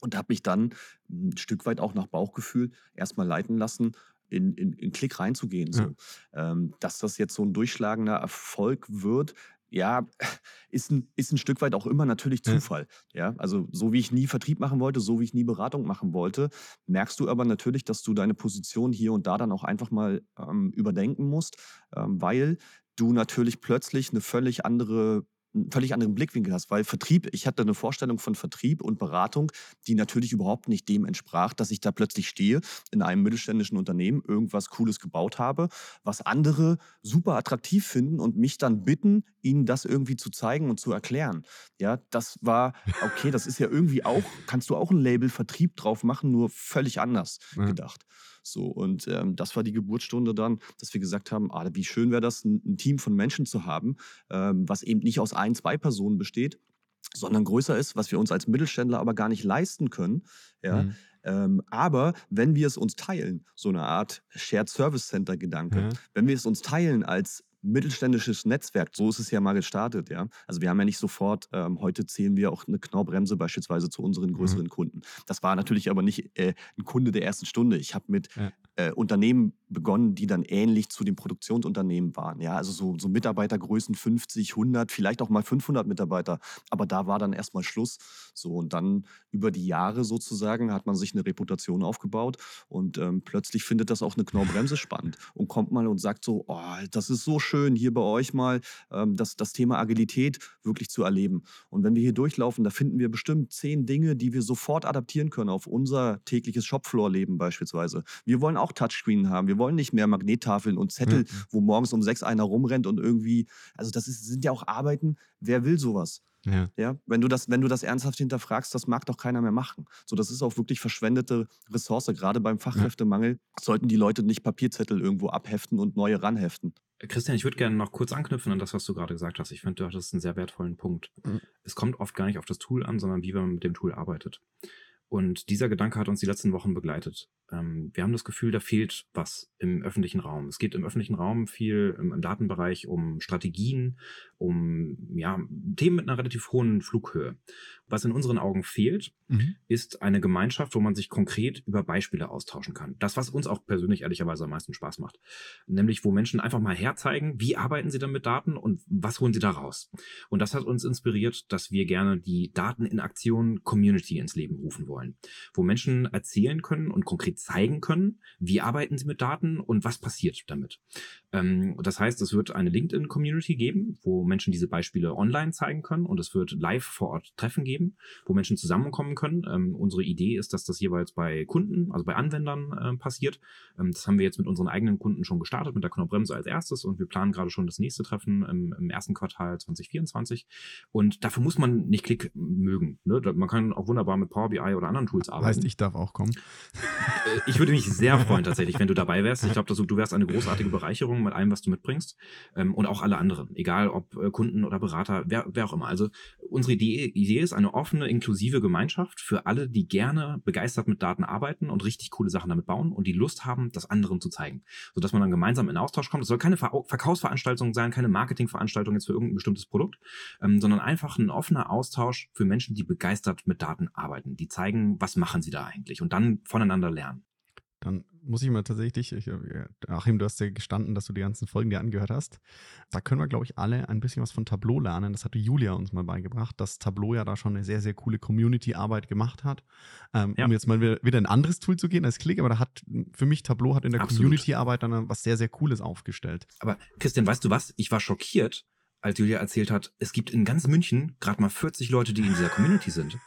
und habe mich dann ein Stück weit auch nach Bauchgefühl erstmal leiten lassen, in, in, in Klick reinzugehen. So. Ähm, dass das jetzt so ein durchschlagender Erfolg wird, ja, ist ein, ist ein Stück weit auch immer natürlich Ja. Zufall. Ja, also so wie ich nie Vertrieb machen wollte, so wie ich nie Beratung machen wollte, merkst du aber natürlich, dass du deine Position hier und da dann auch einfach mal ähm, überdenken musst, ähm, weil du natürlich plötzlich eine völlig andere einen völlig anderen Blickwinkel hast, weil Vertrieb, ich hatte eine Vorstellung von Vertrieb und Beratung, die natürlich überhaupt nicht dem entsprach, dass ich da plötzlich stehe in einem mittelständischen Unternehmen, irgendwas Cooles gebaut habe, was andere super attraktiv finden und mich dann bitten, ihnen das irgendwie zu zeigen und zu erklären. Ja, das war, okay, das ist ja irgendwie auch, kannst du auch ein Label Vertrieb drauf machen, nur völlig anders Ja. gedacht. So, und ähm, das war die Geburtsstunde dann, dass wir gesagt haben, ah, wie schön wäre das, ein, ein Team von Menschen zu haben, ähm, was eben nicht aus ein, zwei Personen besteht, sondern größer ist, was wir uns als Mittelständler aber gar nicht leisten können. Ja, Mhm. ähm, aber wenn wir es uns teilen, so eine Art Shared Service Center Gedanke, Ja. wenn wir es uns teilen als mittelständisches Netzwerk, so ist es ja mal gestartet, ja. Also wir haben ja nicht sofort, ähm, heute zählen wir auch eine Knorrbremse beispielsweise zu unseren größeren Kunden. Das war natürlich aber nicht äh, ein Kunde der ersten Stunde. Ich habe mit Ja. äh, Unternehmen begonnen, die dann ähnlich zu den Produktionsunternehmen waren, ja. Also so, so Mitarbeitergrößen 50, 100, vielleicht auch mal 500 Mitarbeiter. Aber da war dann erstmal Schluss. So und dann über die Jahre sozusagen hat man sich eine Reputation aufgebaut und ähm, plötzlich findet das auch eine Knorrbremse spannend und kommt mal und sagt so, oh, das ist so schön hier bei euch mal ähm, das, das Thema Agilität wirklich zu erleben. Und wenn wir hier durchlaufen, da finden wir bestimmt zehn Dinge, die wir sofort adaptieren können auf unser tägliches Shopfloor-Leben beispielsweise. Wir wollen auch Touchscreen haben. Wir wollen nicht mehr Magnettafeln und Zettel, Mhm. wo morgens um sechs einer rumrennt und irgendwie, also das ist, sind ja auch Arbeiten. Wer will sowas? Ja. Ja, wenn du das, wenn du das ernsthaft hinterfragst, das mag doch keiner mehr machen. So, das ist auch wirklich verschwendete Ressource. Gerade beim Fachkräftemangel sollten die Leute nicht Papierzettel irgendwo abheften und neue ranheften. Christian, ich würde gerne noch kurz anknüpfen an das, was du gerade gesagt hast. Ich finde, du hattest einen sehr wertvollen Punkt. Mhm. Es kommt oft gar nicht auf das Tool an, sondern wie man mit dem Tool arbeitet. Und dieser Gedanke hat uns die letzten Wochen begleitet. Ähm, wir haben das Gefühl, da fehlt was im öffentlichen Raum. Es geht im öffentlichen Raum viel im, im Datenbereich um Strategien, um ja, Themen mit einer relativ hohen Flughöhe. Was in unseren Augen fehlt, mhm. ist eine Gemeinschaft, wo man sich konkret über Beispiele austauschen kann. Das, was uns auch persönlich ehrlicherweise am meisten Spaß macht. Nämlich, wo Menschen einfach mal herzeigen, wie arbeiten sie dann mit Daten und was holen sie da raus. Und das hat uns inspiriert, dass wir gerne die Daten in Aktion Community ins Leben rufen wollen. Wo Menschen erzählen können und konkret zeigen können, wie arbeiten sie mit Daten und was passiert damit. Ähm, das heißt, es wird eine LinkedIn-Community geben, wo Menschen diese Beispiele online zeigen können und es wird live vor Ort Treffen geben, wo Menschen zusammenkommen können. Ähm, unsere Idee ist, dass das jeweils bei Kunden, also bei Anwendern äh, passiert. Ähm, das haben wir jetzt mit unseren eigenen Kunden schon gestartet, mit der Knorrbremse als erstes und wir planen gerade schon das nächste Treffen im, im ersten Quartal 2024. Und dafür muss man nicht Klick mögen. Ne? Man kann auch wunderbar mit Power BI oder anderen Tools arbeiten. Heißt, ich darf auch kommen. Äh, ich würde mich sehr freuen tatsächlich, wenn du dabei wärst. Ich glaube, du wärst eine großartige Bereicherung mit allem, was du mitbringst ähm, und auch alle anderen, egal ob äh, Kunden oder Berater, wer, wer auch immer. Also unsere Idee, ist eine offene, inklusive Gemeinschaft für alle, die gerne begeistert mit Daten arbeiten und richtig coole Sachen damit bauen und die Lust haben, das anderen zu zeigen, sodass man dann gemeinsam in Austausch kommt. Es soll keine Ver Verkaufsveranstaltung sein, keine Marketingveranstaltung jetzt für irgendein bestimmtes Produkt, ähm, sondern einfach ein offener Austausch für Menschen, die begeistert mit Daten arbeiten, die zeigen, was machen sie da eigentlich und dann voneinander lernen. Dann muss ich mal tatsächlich, ich, Achim, du hast ja gestanden, dass du die ganzen Folgen dir angehört hast. Da können wir, glaube ich, alle ein bisschen was von Tableau lernen. Das hatte Julia uns mal beigebracht, dass Tableau ja da schon eine sehr, sehr coole Community-Arbeit gemacht hat. Ähm, ja. Um jetzt mal wieder ein anderes Tool zu gehen als Klick, aber da hat für mich Tableau hat in der Community-Arbeit dann was sehr, sehr Cooles aufgestellt. Aber Christian, weißt du was? Ich war schockiert, als Julia erzählt hat, es gibt in ganz München gerade mal 40 Leute, die in dieser Community sind.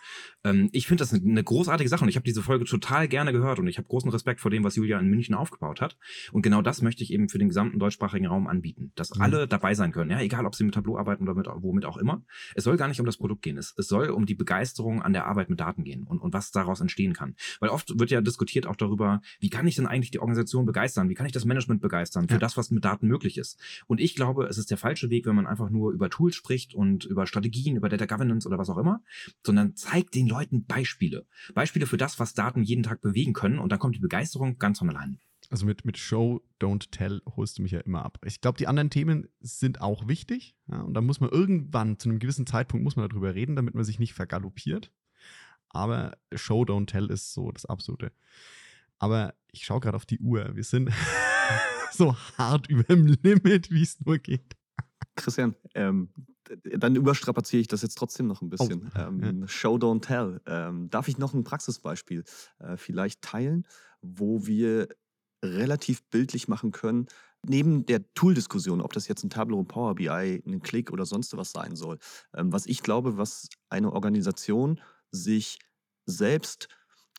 Ähm, ich finde das eine großartige Sache und ich habe diese Folge total gerne gehört und ich habe großen Respekt vor dem, was Julia in München aufgebaut hat. Und genau das möchte ich eben für den gesamten deutschsprachigen Raum anbieten, dass mhm. alle dabei sein können. Ja, egal, ob sie mit Tableau arbeiten oder mit womit auch immer. Es soll gar nicht um das Produkt gehen. Es, es soll um die Begeisterung an der Arbeit mit Daten gehen und, und was daraus entstehen kann. Weil oft wird ja diskutiert auch darüber, wie kann ich denn eigentlich die Organisation begeistern? Wie kann ich das Management begeistern für ja. das, was mit Daten möglich ist? Und ich glaube, es ist der falsche Weg, wenn man einfach nur über Tools spricht und über Strategien, über Data Governance oder was auch immer, sondern zeigt den Leuten Beispiele. Beispiele für das, was Daten jeden Tag bewegen können und dann kommt die Begeisterung ganz von allein. Also mit, mit Show, Don't Tell holst du mich ja immer ab. Ich glaube, die anderen Themen sind auch wichtig. Ja, und da muss man irgendwann, zu einem gewissen Zeitpunkt, muss man darüber reden, damit man sich nicht vergaloppiert. Aber Show, Don't Tell ist so das Absolute. Aber ich schaue gerade auf die Uhr. Wir sind so hart über dem Limit, wie es nur geht. Christian, ähm, dann überstrapaziere ich das jetzt trotzdem noch ein oh, bisschen. Oh, ähm, ja. Show, don't tell. Ähm, darf ich noch ein Praxisbeispiel äh, vielleicht teilen, wo wir relativ bildlich machen können, neben der Tool-Diskussion, ob das jetzt ein Tableau, Power BI, ein Click oder sonst was sein soll, ähm, was ich glaube, was eine Organisation sich selbst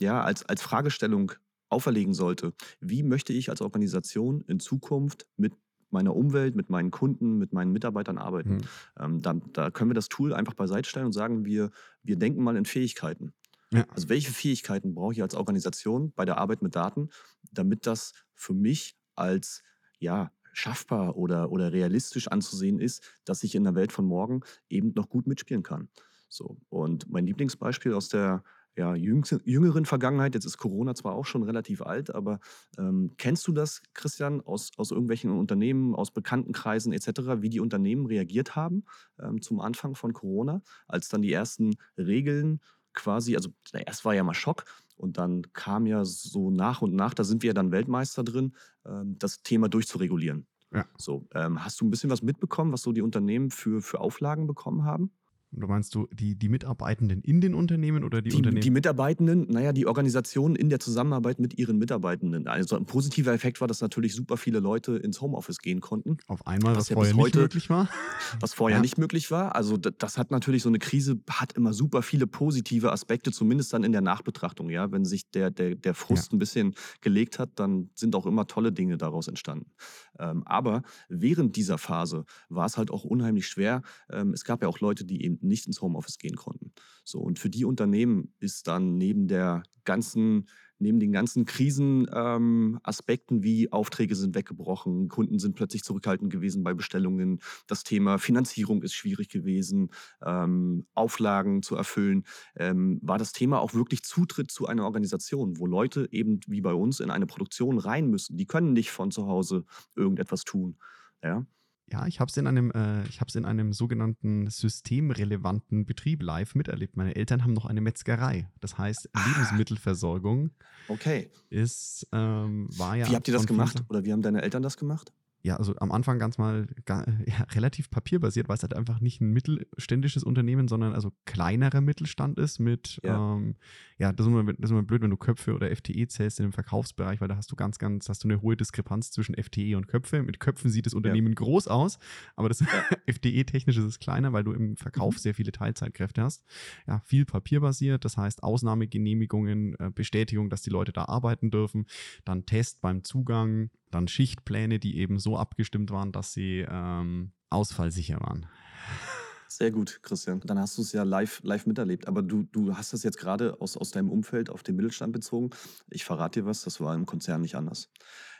ja, als, als Fragestellung auferlegen sollte. Wie möchte ich als Organisation in Zukunft mit meiner Umwelt, mit meinen Kunden, mit meinen Mitarbeitern arbeiten. Mhm. Ähm, da, da, können wir das Tool einfach beiseite stellen und sagen, wir, wir denken mal in Fähigkeiten. Ja. Also welche Fähigkeiten brauche ich als Organisation bei der Arbeit mit Daten, damit das für mich als ja, schaffbar oder, oder realistisch anzusehen ist, dass ich in der Welt von morgen eben noch gut mitspielen kann. So. Und mein Lieblingsbeispiel aus der ja, jüngeren Vergangenheit, jetzt ist Corona zwar auch schon relativ alt, aber ähm, kennst du das, Christian, aus, aus irgendwelchen Unternehmen, aus Bekanntenkreisen etc., wie die Unternehmen reagiert haben ähm, zum Anfang von Corona, als dann die ersten Regeln quasi, also erst war ja mal Schock und dann kam ja so nach und nach, da sind wir ja dann Weltmeister drin, ähm, das Thema durchzuregulieren. Ja. So, ähm, hast du ein bisschen was mitbekommen, was so die Unternehmen für, für Auflagen bekommen haben? Du meinst du die, die Mitarbeitenden in den Unternehmen oder die, die Unternehmen? Die Mitarbeitenden, naja, die Organisationen in der Zusammenarbeit mit ihren Mitarbeitenden. Also ein positiver Effekt war, dass natürlich super viele Leute ins Homeoffice gehen konnten. Auf einmal, was, was ja vorher heute, nicht möglich war. Was vorher ja. nicht möglich war. Also das hat natürlich so eine Krise, hat immer super viele positive Aspekte, zumindest dann in der Nachbetrachtung. Ja, Wenn sich der, der, der Frust ja. ein bisschen gelegt hat, dann sind auch immer tolle Dinge daraus entstanden. Ähm, aber während dieser Phase war es halt auch unheimlich schwer. Ähm, es gab ja auch Leute, die eben nicht ins Homeoffice gehen konnten. So, und für die Unternehmen ist dann neben der ganzen neben den ganzen Krisenaspekten ähm, wie Aufträge sind weggebrochen, Kunden sind plötzlich zurückhaltend gewesen bei Bestellungen, das Thema Finanzierung ist schwierig gewesen, ähm, Auflagen zu erfüllen, ähm, war das Thema auch wirklich Zutritt zu einer Organisation, wo Leute eben wie bei uns in eine Produktion rein müssen. Die können nicht von zu Hause irgendetwas tun. Ja. Ja, ich habe es in einem, äh, ich habe es in einem sogenannten systemrelevanten Betrieb live miterlebt. Meine Eltern haben noch eine Metzgerei. Das heißt, ah. Lebensmittelversorgung. Okay. Ist, ähm, war ja. Wie habt ihr das gemacht? Oder wie haben deine Eltern das gemacht? Ja, also am Anfang ganz mal gar, ja, relativ papierbasiert, weil es halt einfach nicht ein mittelständisches Unternehmen, sondern also kleinerer Mittelstand ist mit, ja, ähm, ja das, ist immer, das ist immer blöd, wenn du Köpfe oder FTE zählst in dem Verkaufsbereich, weil da hast du ganz, ganz, hast du eine hohe Diskrepanz zwischen FTE und Köpfe. Mit Köpfen sieht das Unternehmen ja. groß aus, aber das FTE-technisch ist es kleiner, weil du im Verkauf mhm. sehr viele Teilzeitkräfte hast. Ja, viel papierbasiert, das heißt Ausnahmegenehmigungen, äh, Bestätigung, dass die Leute da arbeiten dürfen, dann Test beim Zugang, dann Schichtpläne, die eben so abgestimmt waren, dass sie ähm, ausfallsicher waren. Sehr gut, Christian. Dann hast du es ja live, live miterlebt. Aber du, du hast das jetzt gerade aus, aus deinem Umfeld auf den Mittelstand bezogen. Ich verrate dir was, das war im Konzern nicht anders.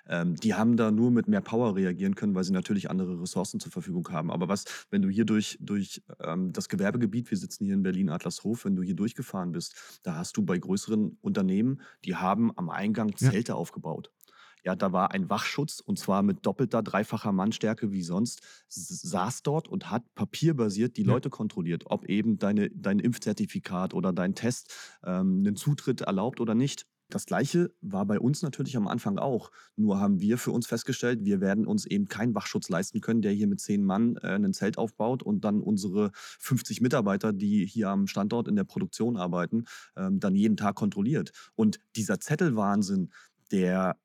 Ähm, die haben da nur mit mehr Power reagieren können, weil sie natürlich andere Ressourcen zur Verfügung haben. Aber was, wenn du hier durch, durch ähm, das Gewerbegebiet, wir sitzen hier in Berlin-Adlershof, wenn du hier durchgefahren bist, da hast du bei größeren Unternehmen, die haben am Eingang Zelte ja. aufgebaut. Ja, da war ein Wachschutz und zwar mit doppelter, dreifacher Mannstärke wie sonst, saß dort und hat papierbasiert die ja. Leute kontrolliert, ob eben deine, dein Impfzertifikat oder dein Test ähm, einen Zutritt erlaubt oder nicht. Das gleiche war bei uns natürlich am Anfang auch. Nur haben wir für uns festgestellt, wir werden uns eben keinen Wachschutz leisten können, der hier mit zehn Mann äh, ein Zelt aufbaut und dann unsere 50 Mitarbeiter, die hier am Standort in der Produktion arbeiten, ähm, dann jeden Tag kontrolliert. Und dieser Zettelwahnsinn, der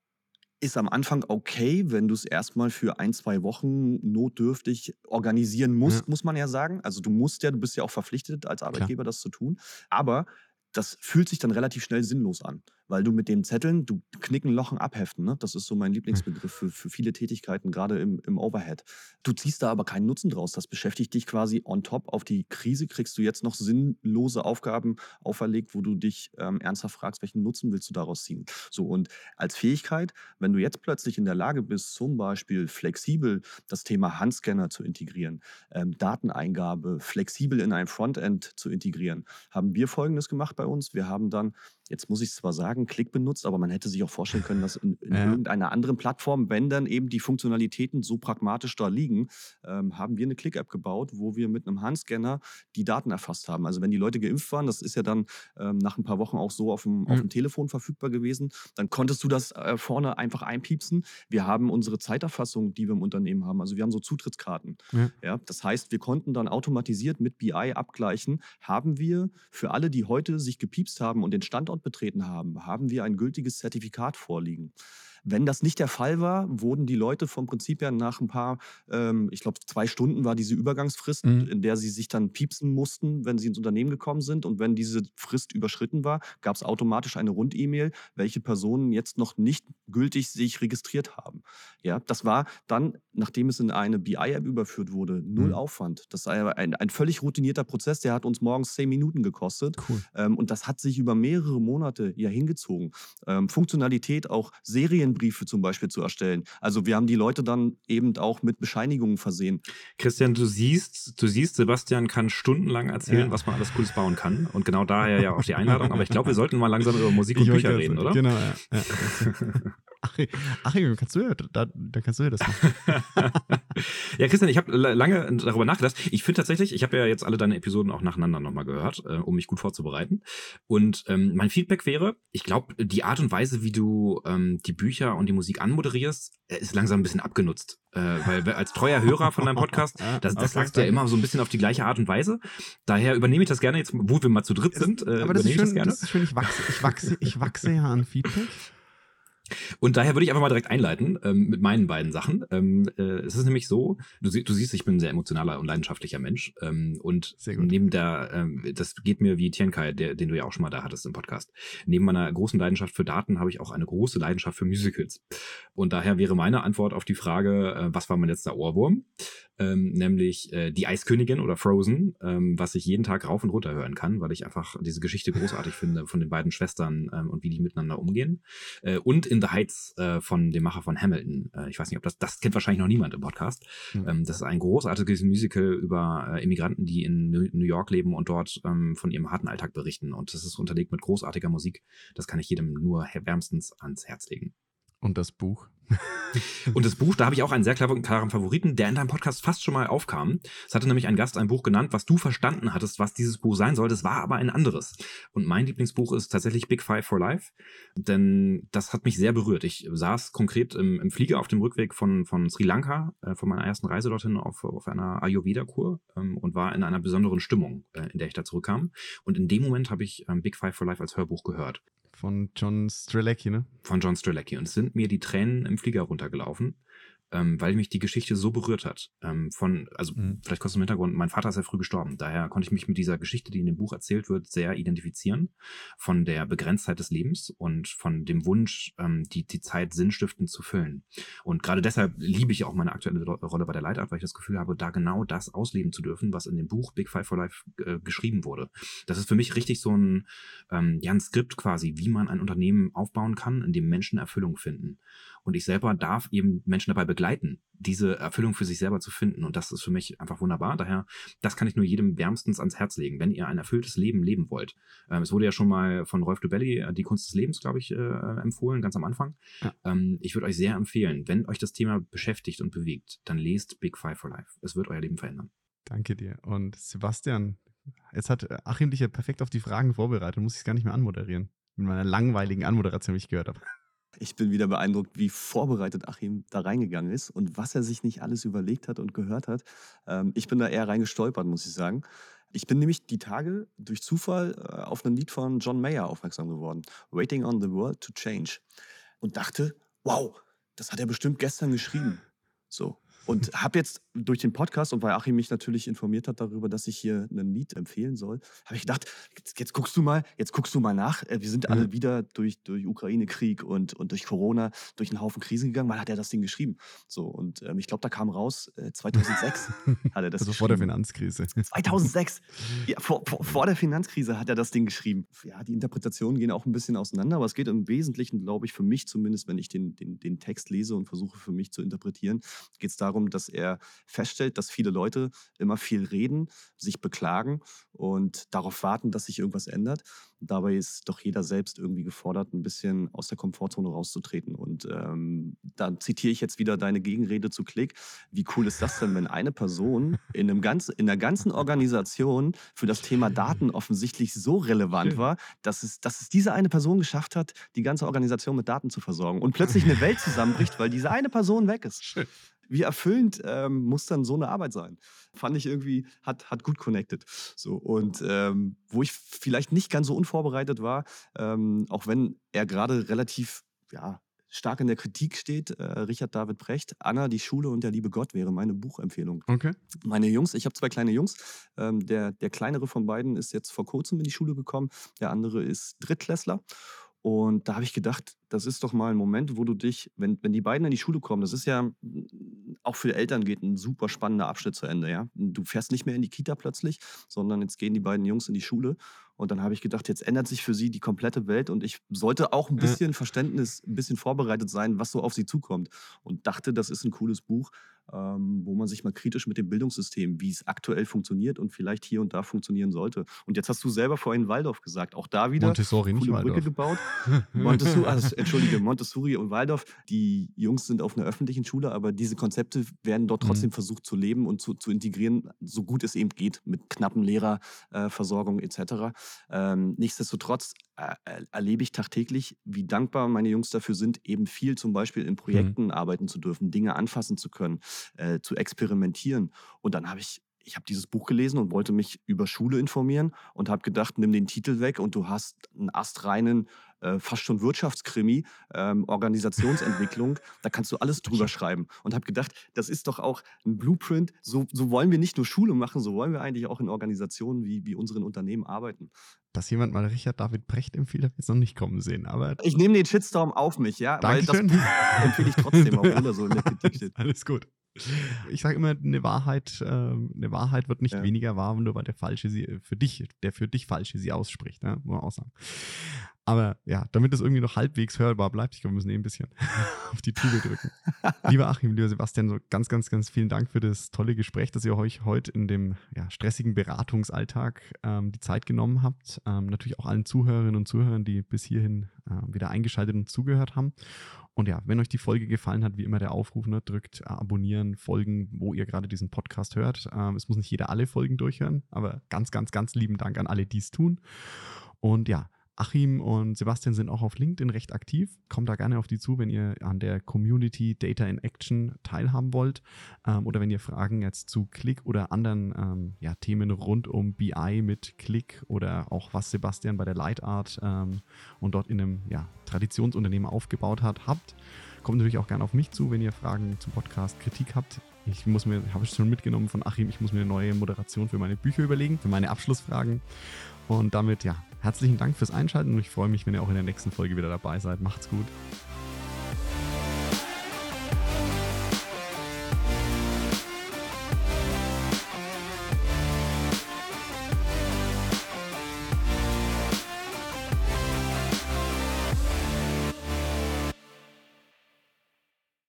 ist am Anfang okay, wenn du es erstmal für ein, zwei Wochen notdürftig organisieren musst, ja. muss man ja sagen. Also du musst ja, du bist ja auch verpflichtet als Arbeitgeber, Klar. das zu tun. Aber das fühlt sich dann relativ schnell sinnlos an weil du mit den Zetteln, du knicken, lochen, abheften. Ne? Das ist so mein hm. Lieblingsbegriff für, für viele Tätigkeiten, gerade im, im Overhead. Du ziehst da aber keinen Nutzen draus. Das beschäftigt dich quasi on top. Auf die Krise kriegst du jetzt noch sinnlose Aufgaben auferlegt, wo du dich ähm, ernsthaft fragst, welchen Nutzen willst du daraus ziehen? So, und als Fähigkeit, wenn du jetzt plötzlich in der Lage bist, zum Beispiel flexibel das Thema Handscanner zu integrieren, ähm, Dateneingabe flexibel in ein Frontend zu integrieren, haben wir Folgendes gemacht bei uns. Wir haben dann jetzt muss ich zwar sagen, Klick benutzt, aber man hätte sich auch vorstellen können, dass in, in ja. irgendeiner anderen Plattform, wenn dann eben die Funktionalitäten so pragmatisch da liegen, ähm, haben wir eine Klick-App gebaut, wo wir mit einem Handscanner die Daten erfasst haben. Also wenn die Leute geimpft waren, das ist ja dann ähm, nach ein paar Wochen auch so auf dem, mhm. auf dem Telefon verfügbar gewesen, dann konntest du das äh, vorne einfach einpiepsen. Wir haben unsere Zeiterfassung, die wir im Unternehmen haben, also wir haben so Zutrittskarten. Ja. ja das heißt, wir konnten dann automatisiert mit BI abgleichen, haben wir für alle, die heute sich gepiepst haben und den Standort Standort betreten haben, haben wir ein gültiges Zertifikat vorliegen. Wenn das nicht der Fall war, wurden die Leute vom Prinzip her nach ein paar, ähm, ich glaube, zwei Stunden war diese Übergangsfrist, mhm. in der sie sich dann piepsen mussten, wenn sie ins Unternehmen gekommen sind. Und wenn diese Frist überschritten war, gab es automatisch eine Rund-E-Mail, welche Personen jetzt noch nicht gültig sich registriert haben. Ja, das war dann, nachdem es in eine BI-App überführt wurde, null mhm. Aufwand. Das war ein, ein völlig routinierter Prozess, der hat uns morgens zehn Minuten gekostet. Cool. Ähm, und das hat sich über mehrere Monate ja hingezogen. Ähm, Funktionalität, auch Serien Briefe zum Beispiel zu erstellen. Also wir haben die Leute dann eben auch mit Bescheinigungen versehen. Christian, du siehst, du siehst, Sebastian kann stundenlang erzählen, ja. was man alles Cooles bauen kann. Und genau daher ja auch die Einladung. Aber ich glaube, wir sollten mal langsam über Musik und Bücher reden, oder? Genau, ja. ja. Ach, ach, kannst du ja, da, da kannst du ja das machen. ja, Christian, ich habe lange darüber nachgedacht. Ich finde tatsächlich, ich habe ja jetzt alle deine Episoden auch nacheinander nochmal gehört, äh, um mich gut vorzubereiten. Und ähm, mein Feedback wäre, ich glaube, die Art und Weise, wie du ähm, die Bücher und die Musik anmoderierst, äh, ist langsam ein bisschen abgenutzt. Äh, weil als treuer Hörer von deinem Podcast, das, das sagst du ja immer so ein bisschen auf die gleiche Art und Weise. Daher übernehme ich das gerne jetzt, wo wir mal zu dritt sind. Äh, Aber das ist, schön, das, das ist schön, ich wachse, ich wachse, ich wachse ja an Feedback. Und daher würde ich einfach mal direkt einleiten ähm, mit meinen beiden Sachen. Ähm, äh, es ist nämlich so, du, du, siehst, ich bin ein sehr emotionaler und leidenschaftlicher Mensch. Ähm, und neben der, ähm, das geht mir wie Tienkai, der, den du ja auch schon mal da hattest im Podcast. Neben meiner großen Leidenschaft für Daten habe ich auch eine große Leidenschaft für Musicals. Und daher wäre meine Antwort auf die Frage, äh, was war mein letzter Ohrwurm? Ähm, nämlich äh, Die Eiskönigin oder Frozen, ähm, was ich jeden Tag rauf und runter hören kann, weil ich einfach diese Geschichte großartig finde von den beiden Schwestern ähm, und wie die miteinander umgehen. Äh, und In the Heights äh, von dem Macher von Hamilton. Äh, ich weiß nicht, ob das, das kennt wahrscheinlich noch niemand im Podcast. Mhm. das ist ein großartiges Musical über äh, Immigranten, die in New York leben und dort ähm, von ihrem harten Alltag berichten. Und das ist unterlegt mit großartiger Musik. Das kann ich jedem nur wärmstens ans Herz legen. Und das Buch? und das Buch, da habe ich auch einen sehr klaren, Favoriten, der in deinem Podcast fast schon mal aufkam. Es hatte nämlich ein Gast ein Buch genannt, was du verstanden hattest, was dieses Buch sein sollte. Es war aber ein anderes. Und mein Lieblingsbuch ist tatsächlich Big Five for Life, denn das hat mich sehr berührt. Ich saß konkret im, im Flieger auf dem Rückweg von, von Sri Lanka, äh, von meiner ersten Reise dorthin auf, auf einer Ayurveda-Kur ähm, und war in einer besonderen Stimmung, äh, in der ich da zurückkam. Und in dem Moment habe ich ähm, Big Five for Life als Hörbuch gehört. Von John Strelecki, ne? Von John Strelecki. Und es sind mir die Tränen im Flieger runtergelaufen ähm, weil mich die Geschichte so berührt hat. Ähm, von, also mhm. vielleicht kurz im Hintergrund, mein Vater ist ja früh gestorben. Daher konnte ich mich mit dieser Geschichte, die in dem Buch erzählt wird, sehr identifizieren. Von der Begrenztheit des Lebens und von dem Wunsch, ähm, die, die Zeit sinnstiftend zu füllen. Und gerade deshalb liebe ich auch meine aktuelle Rolle bei der Leitart, weil ich das Gefühl habe, da genau das ausleben zu dürfen, was in dem Buch Big Five for Life äh, geschrieben wurde. Das ist für mich richtig so ein, ähm, ja, ein Skript quasi, wie man ein Unternehmen aufbauen kann, in dem Menschen Erfüllung finden. Und ich selber darf eben Menschen dabei begleiten, diese Erfüllung für sich selber zu finden. Und das ist für mich einfach wunderbar. Daher, das kann ich nur jedem wärmstens ans Herz legen, wenn ihr ein erfülltes Leben leben wollt. Ähm, es wurde ja schon mal von Rolf Dubelli äh, die Kunst des Lebens, glaube ich, äh, empfohlen, ganz am Anfang. Ja. Ähm, ich würde euch sehr empfehlen, wenn euch das Thema beschäftigt und bewegt, dann lest Big Five for Life. Es wird euer Leben verändern. Danke dir. Und Sebastian, jetzt hat Achim dich ja perfekt auf die Fragen vorbereitet, muss ich es gar nicht mehr anmoderieren. Mit meiner langweiligen Anmoderation, die ich gehört habe. Ich bin wieder beeindruckt, wie vorbereitet Achim da reingegangen ist und was er sich nicht alles überlegt hat und gehört hat. Ähm, ich bin da eher reingestolpert, muss ich sagen. Ich bin nämlich die Tage durch Zufall äh, auf ein Lied von John Mayer aufmerksam geworden. Waiting on the World to Change. Und dachte, wow, das hat er bestimmt gestern geschrieben. So. Und habe jetzt durch den Podcast und weil Achim mich natürlich informiert hat darüber, dass ich hier ein Lied empfehlen soll, habe ich gedacht, jetzt, jetzt, guckst du mal, jetzt guckst du mal nach. Äh, wir sind alle mhm. wieder durch, durch Ukraine-Krieg und, und durch Corona durch einen Haufen Krisen gegangen. Wann hat er das Ding geschrieben? So, und ähm, ich glaube, da kam raus, äh, 2006 hat er das Also vor der Finanzkrise. 2006. Ja, vor, vor, vor, der Finanzkrise hat er das Ding geschrieben. Ja, die Interpretationen gehen auch ein bisschen auseinander, aber es geht im Wesentlichen, glaube ich, für mich zumindest, wenn ich den, den, den Text lese und versuche für mich zu interpretieren, geht es darum, darum, dass er feststellt, dass viele Leute immer viel reden, sich beklagen und darauf warten, dass sich irgendwas ändert. Dabei ist doch jeder selbst irgendwie gefordert, ein bisschen aus der Komfortzone rauszutreten. Und ähm, da zitiere ich jetzt wieder deine Gegenrede zu Klick. Wie cool ist das denn, wenn eine Person in, einem ganz, in der ganzen Organisation für das Thema Daten offensichtlich so relevant war, dass es, dass es diese eine Person geschafft hat, die ganze Organisation mit Daten zu versorgen und plötzlich eine Welt zusammenbricht, weil diese eine Person weg ist. Schön wie erfüllend ähm, muss dann so eine Arbeit sein? Fand ich irgendwie, hat, hat gut connected. So, und ähm, wo ich vielleicht nicht ganz so unvorbereitet war, ähm, auch wenn er gerade relativ, ja, stark in der Kritik steht, äh, Richard David Brecht, Anna, die Schule und der liebe Gott wäre meine Buchempfehlung. Okay. Meine Jungs, ich habe zwei kleine Jungs. Ähm, der, der kleinere von beiden ist jetzt vor kurzem in die Schule gekommen, der andere ist Drittklässler. Und da habe ich gedacht, das ist doch mal ein Moment, wo du dich, wenn, wenn die beiden in die Schule kommen, das ist ja mm, auch für Eltern geht ein super spannender Abschnitt zu Ende, ja. Du fährst nicht mehr in die Kita plötzlich, sondern jetzt gehen die beiden Jungs in die Schule. Und dann habe ich gedacht, jetzt ändert sich für sie die komplette Welt und ich sollte auch ein bisschen Verständnis, ein bisschen vorbereitet sein, was so auf sie zukommt. Und dachte, das ist ein cooles Buch, ähm, wo man sich mal kritisch mit dem Bildungssystem, wie es aktuell funktioniert und vielleicht hier und da funktionieren sollte. Und jetzt hast du selber vorhin Waldorf gesagt, auch da wieder Montessori, coole nicht Brücke gebaut. Montessori, also, entschuldige, Montessori und Waldorf, die Jungs sind auf einer öffentlichen Schule, aber diese Konzepte werden dort mhm. trotzdem mhm. versucht zu leben und zu, zu integrieren, so gut es eben geht, mit knappen Lehrerversorgung äh, etc. Ähm, nichtsdestotrotz erlebe ich tagtäglich, wie dankbar meine Jungs dafür sind, eben viel zum Beispiel in mhm. Projekten mhm. arbeiten zu dürfen, Dinge anfassen zu können, äh, zu experimentieren. Und dann habe ich ich habe dieses Buch gelesen und wollte mich über Schule informieren und habe gedacht, nimm den Titel weg und du hast einen astreinen, äh, fast schon Wirtschaftskrimi, ähm, Organisationsentwicklung, da kannst du alles drüber schreiben. Und habe gedacht, das ist doch auch ein Blueprint, so, so wollen wir nicht nur Schule machen, so wollen wir eigentlich auch in Organisationen wie, wie unseren Unternehmen arbeiten. Dass jemand mal Richard David Brecht empfiehlt, habe ich jetzt noch nicht kommen sehen. Aber ich nehme den Shitstorm auf mich, ja, Dankeschön. weil das empfehle ich trotzdem, obwohl er so in der Kritik steht. Alles gut. Ich sage immer, eine Wahrheit, äh, eine Wahrheit wird nicht ja. weniger wahr, nur weil der Falsche sie für dich, der für dich Falsche sie ausspricht, ja? muss man auch sagen. Aber ja, damit es irgendwie noch halbwegs hörbar bleibt, ich glaube, wir müssen eh ein bisschen auf die Tube drücken. lieber Achim, lieber Sebastian, so ganz, ganz, ganz vielen Dank für das tolle Gespräch, dass ihr euch heute in dem ja, stressigen Beratungsalltag ähm, die Zeit genommen habt. Ähm, natürlich auch allen Zuhörerinnen und Zuhörern, die bis hierhin äh, wieder eingeschaltet und zugehört haben. Und ja, wenn euch die Folge gefallen hat, wie immer der Aufruf, ne, drückt äh, abonnieren, folgen, wo ihr gerade diesen Podcast hört. Ähm, es muss nicht jeder alle Folgen durchhören, aber ganz, ganz, ganz lieben Dank an alle, die es tun. Und ja, Achim und Sebastian sind auch auf LinkedIn recht aktiv. Kommt da gerne auf die zu, wenn ihr an der Community Data in Action teilhaben wollt ähm, oder wenn ihr Fragen jetzt zu Click oder anderen ähm, ja, Themen rund um BI mit Click oder auch was Sebastian bei der Lightart ähm, und dort in einem ja, Traditionsunternehmen aufgebaut hat, habt. Kommt natürlich auch gerne auf mich zu, wenn ihr Fragen zum Podcast, Kritik habt. Ich muss mir, habe ich schon mitgenommen von Achim, ich muss mir eine neue Moderation für meine Bücher überlegen, für meine Abschlussfragen. Und damit, ja, herzlichen Dank fürs Einschalten und ich freue mich, wenn ihr auch in der nächsten Folge wieder dabei seid. Macht's gut.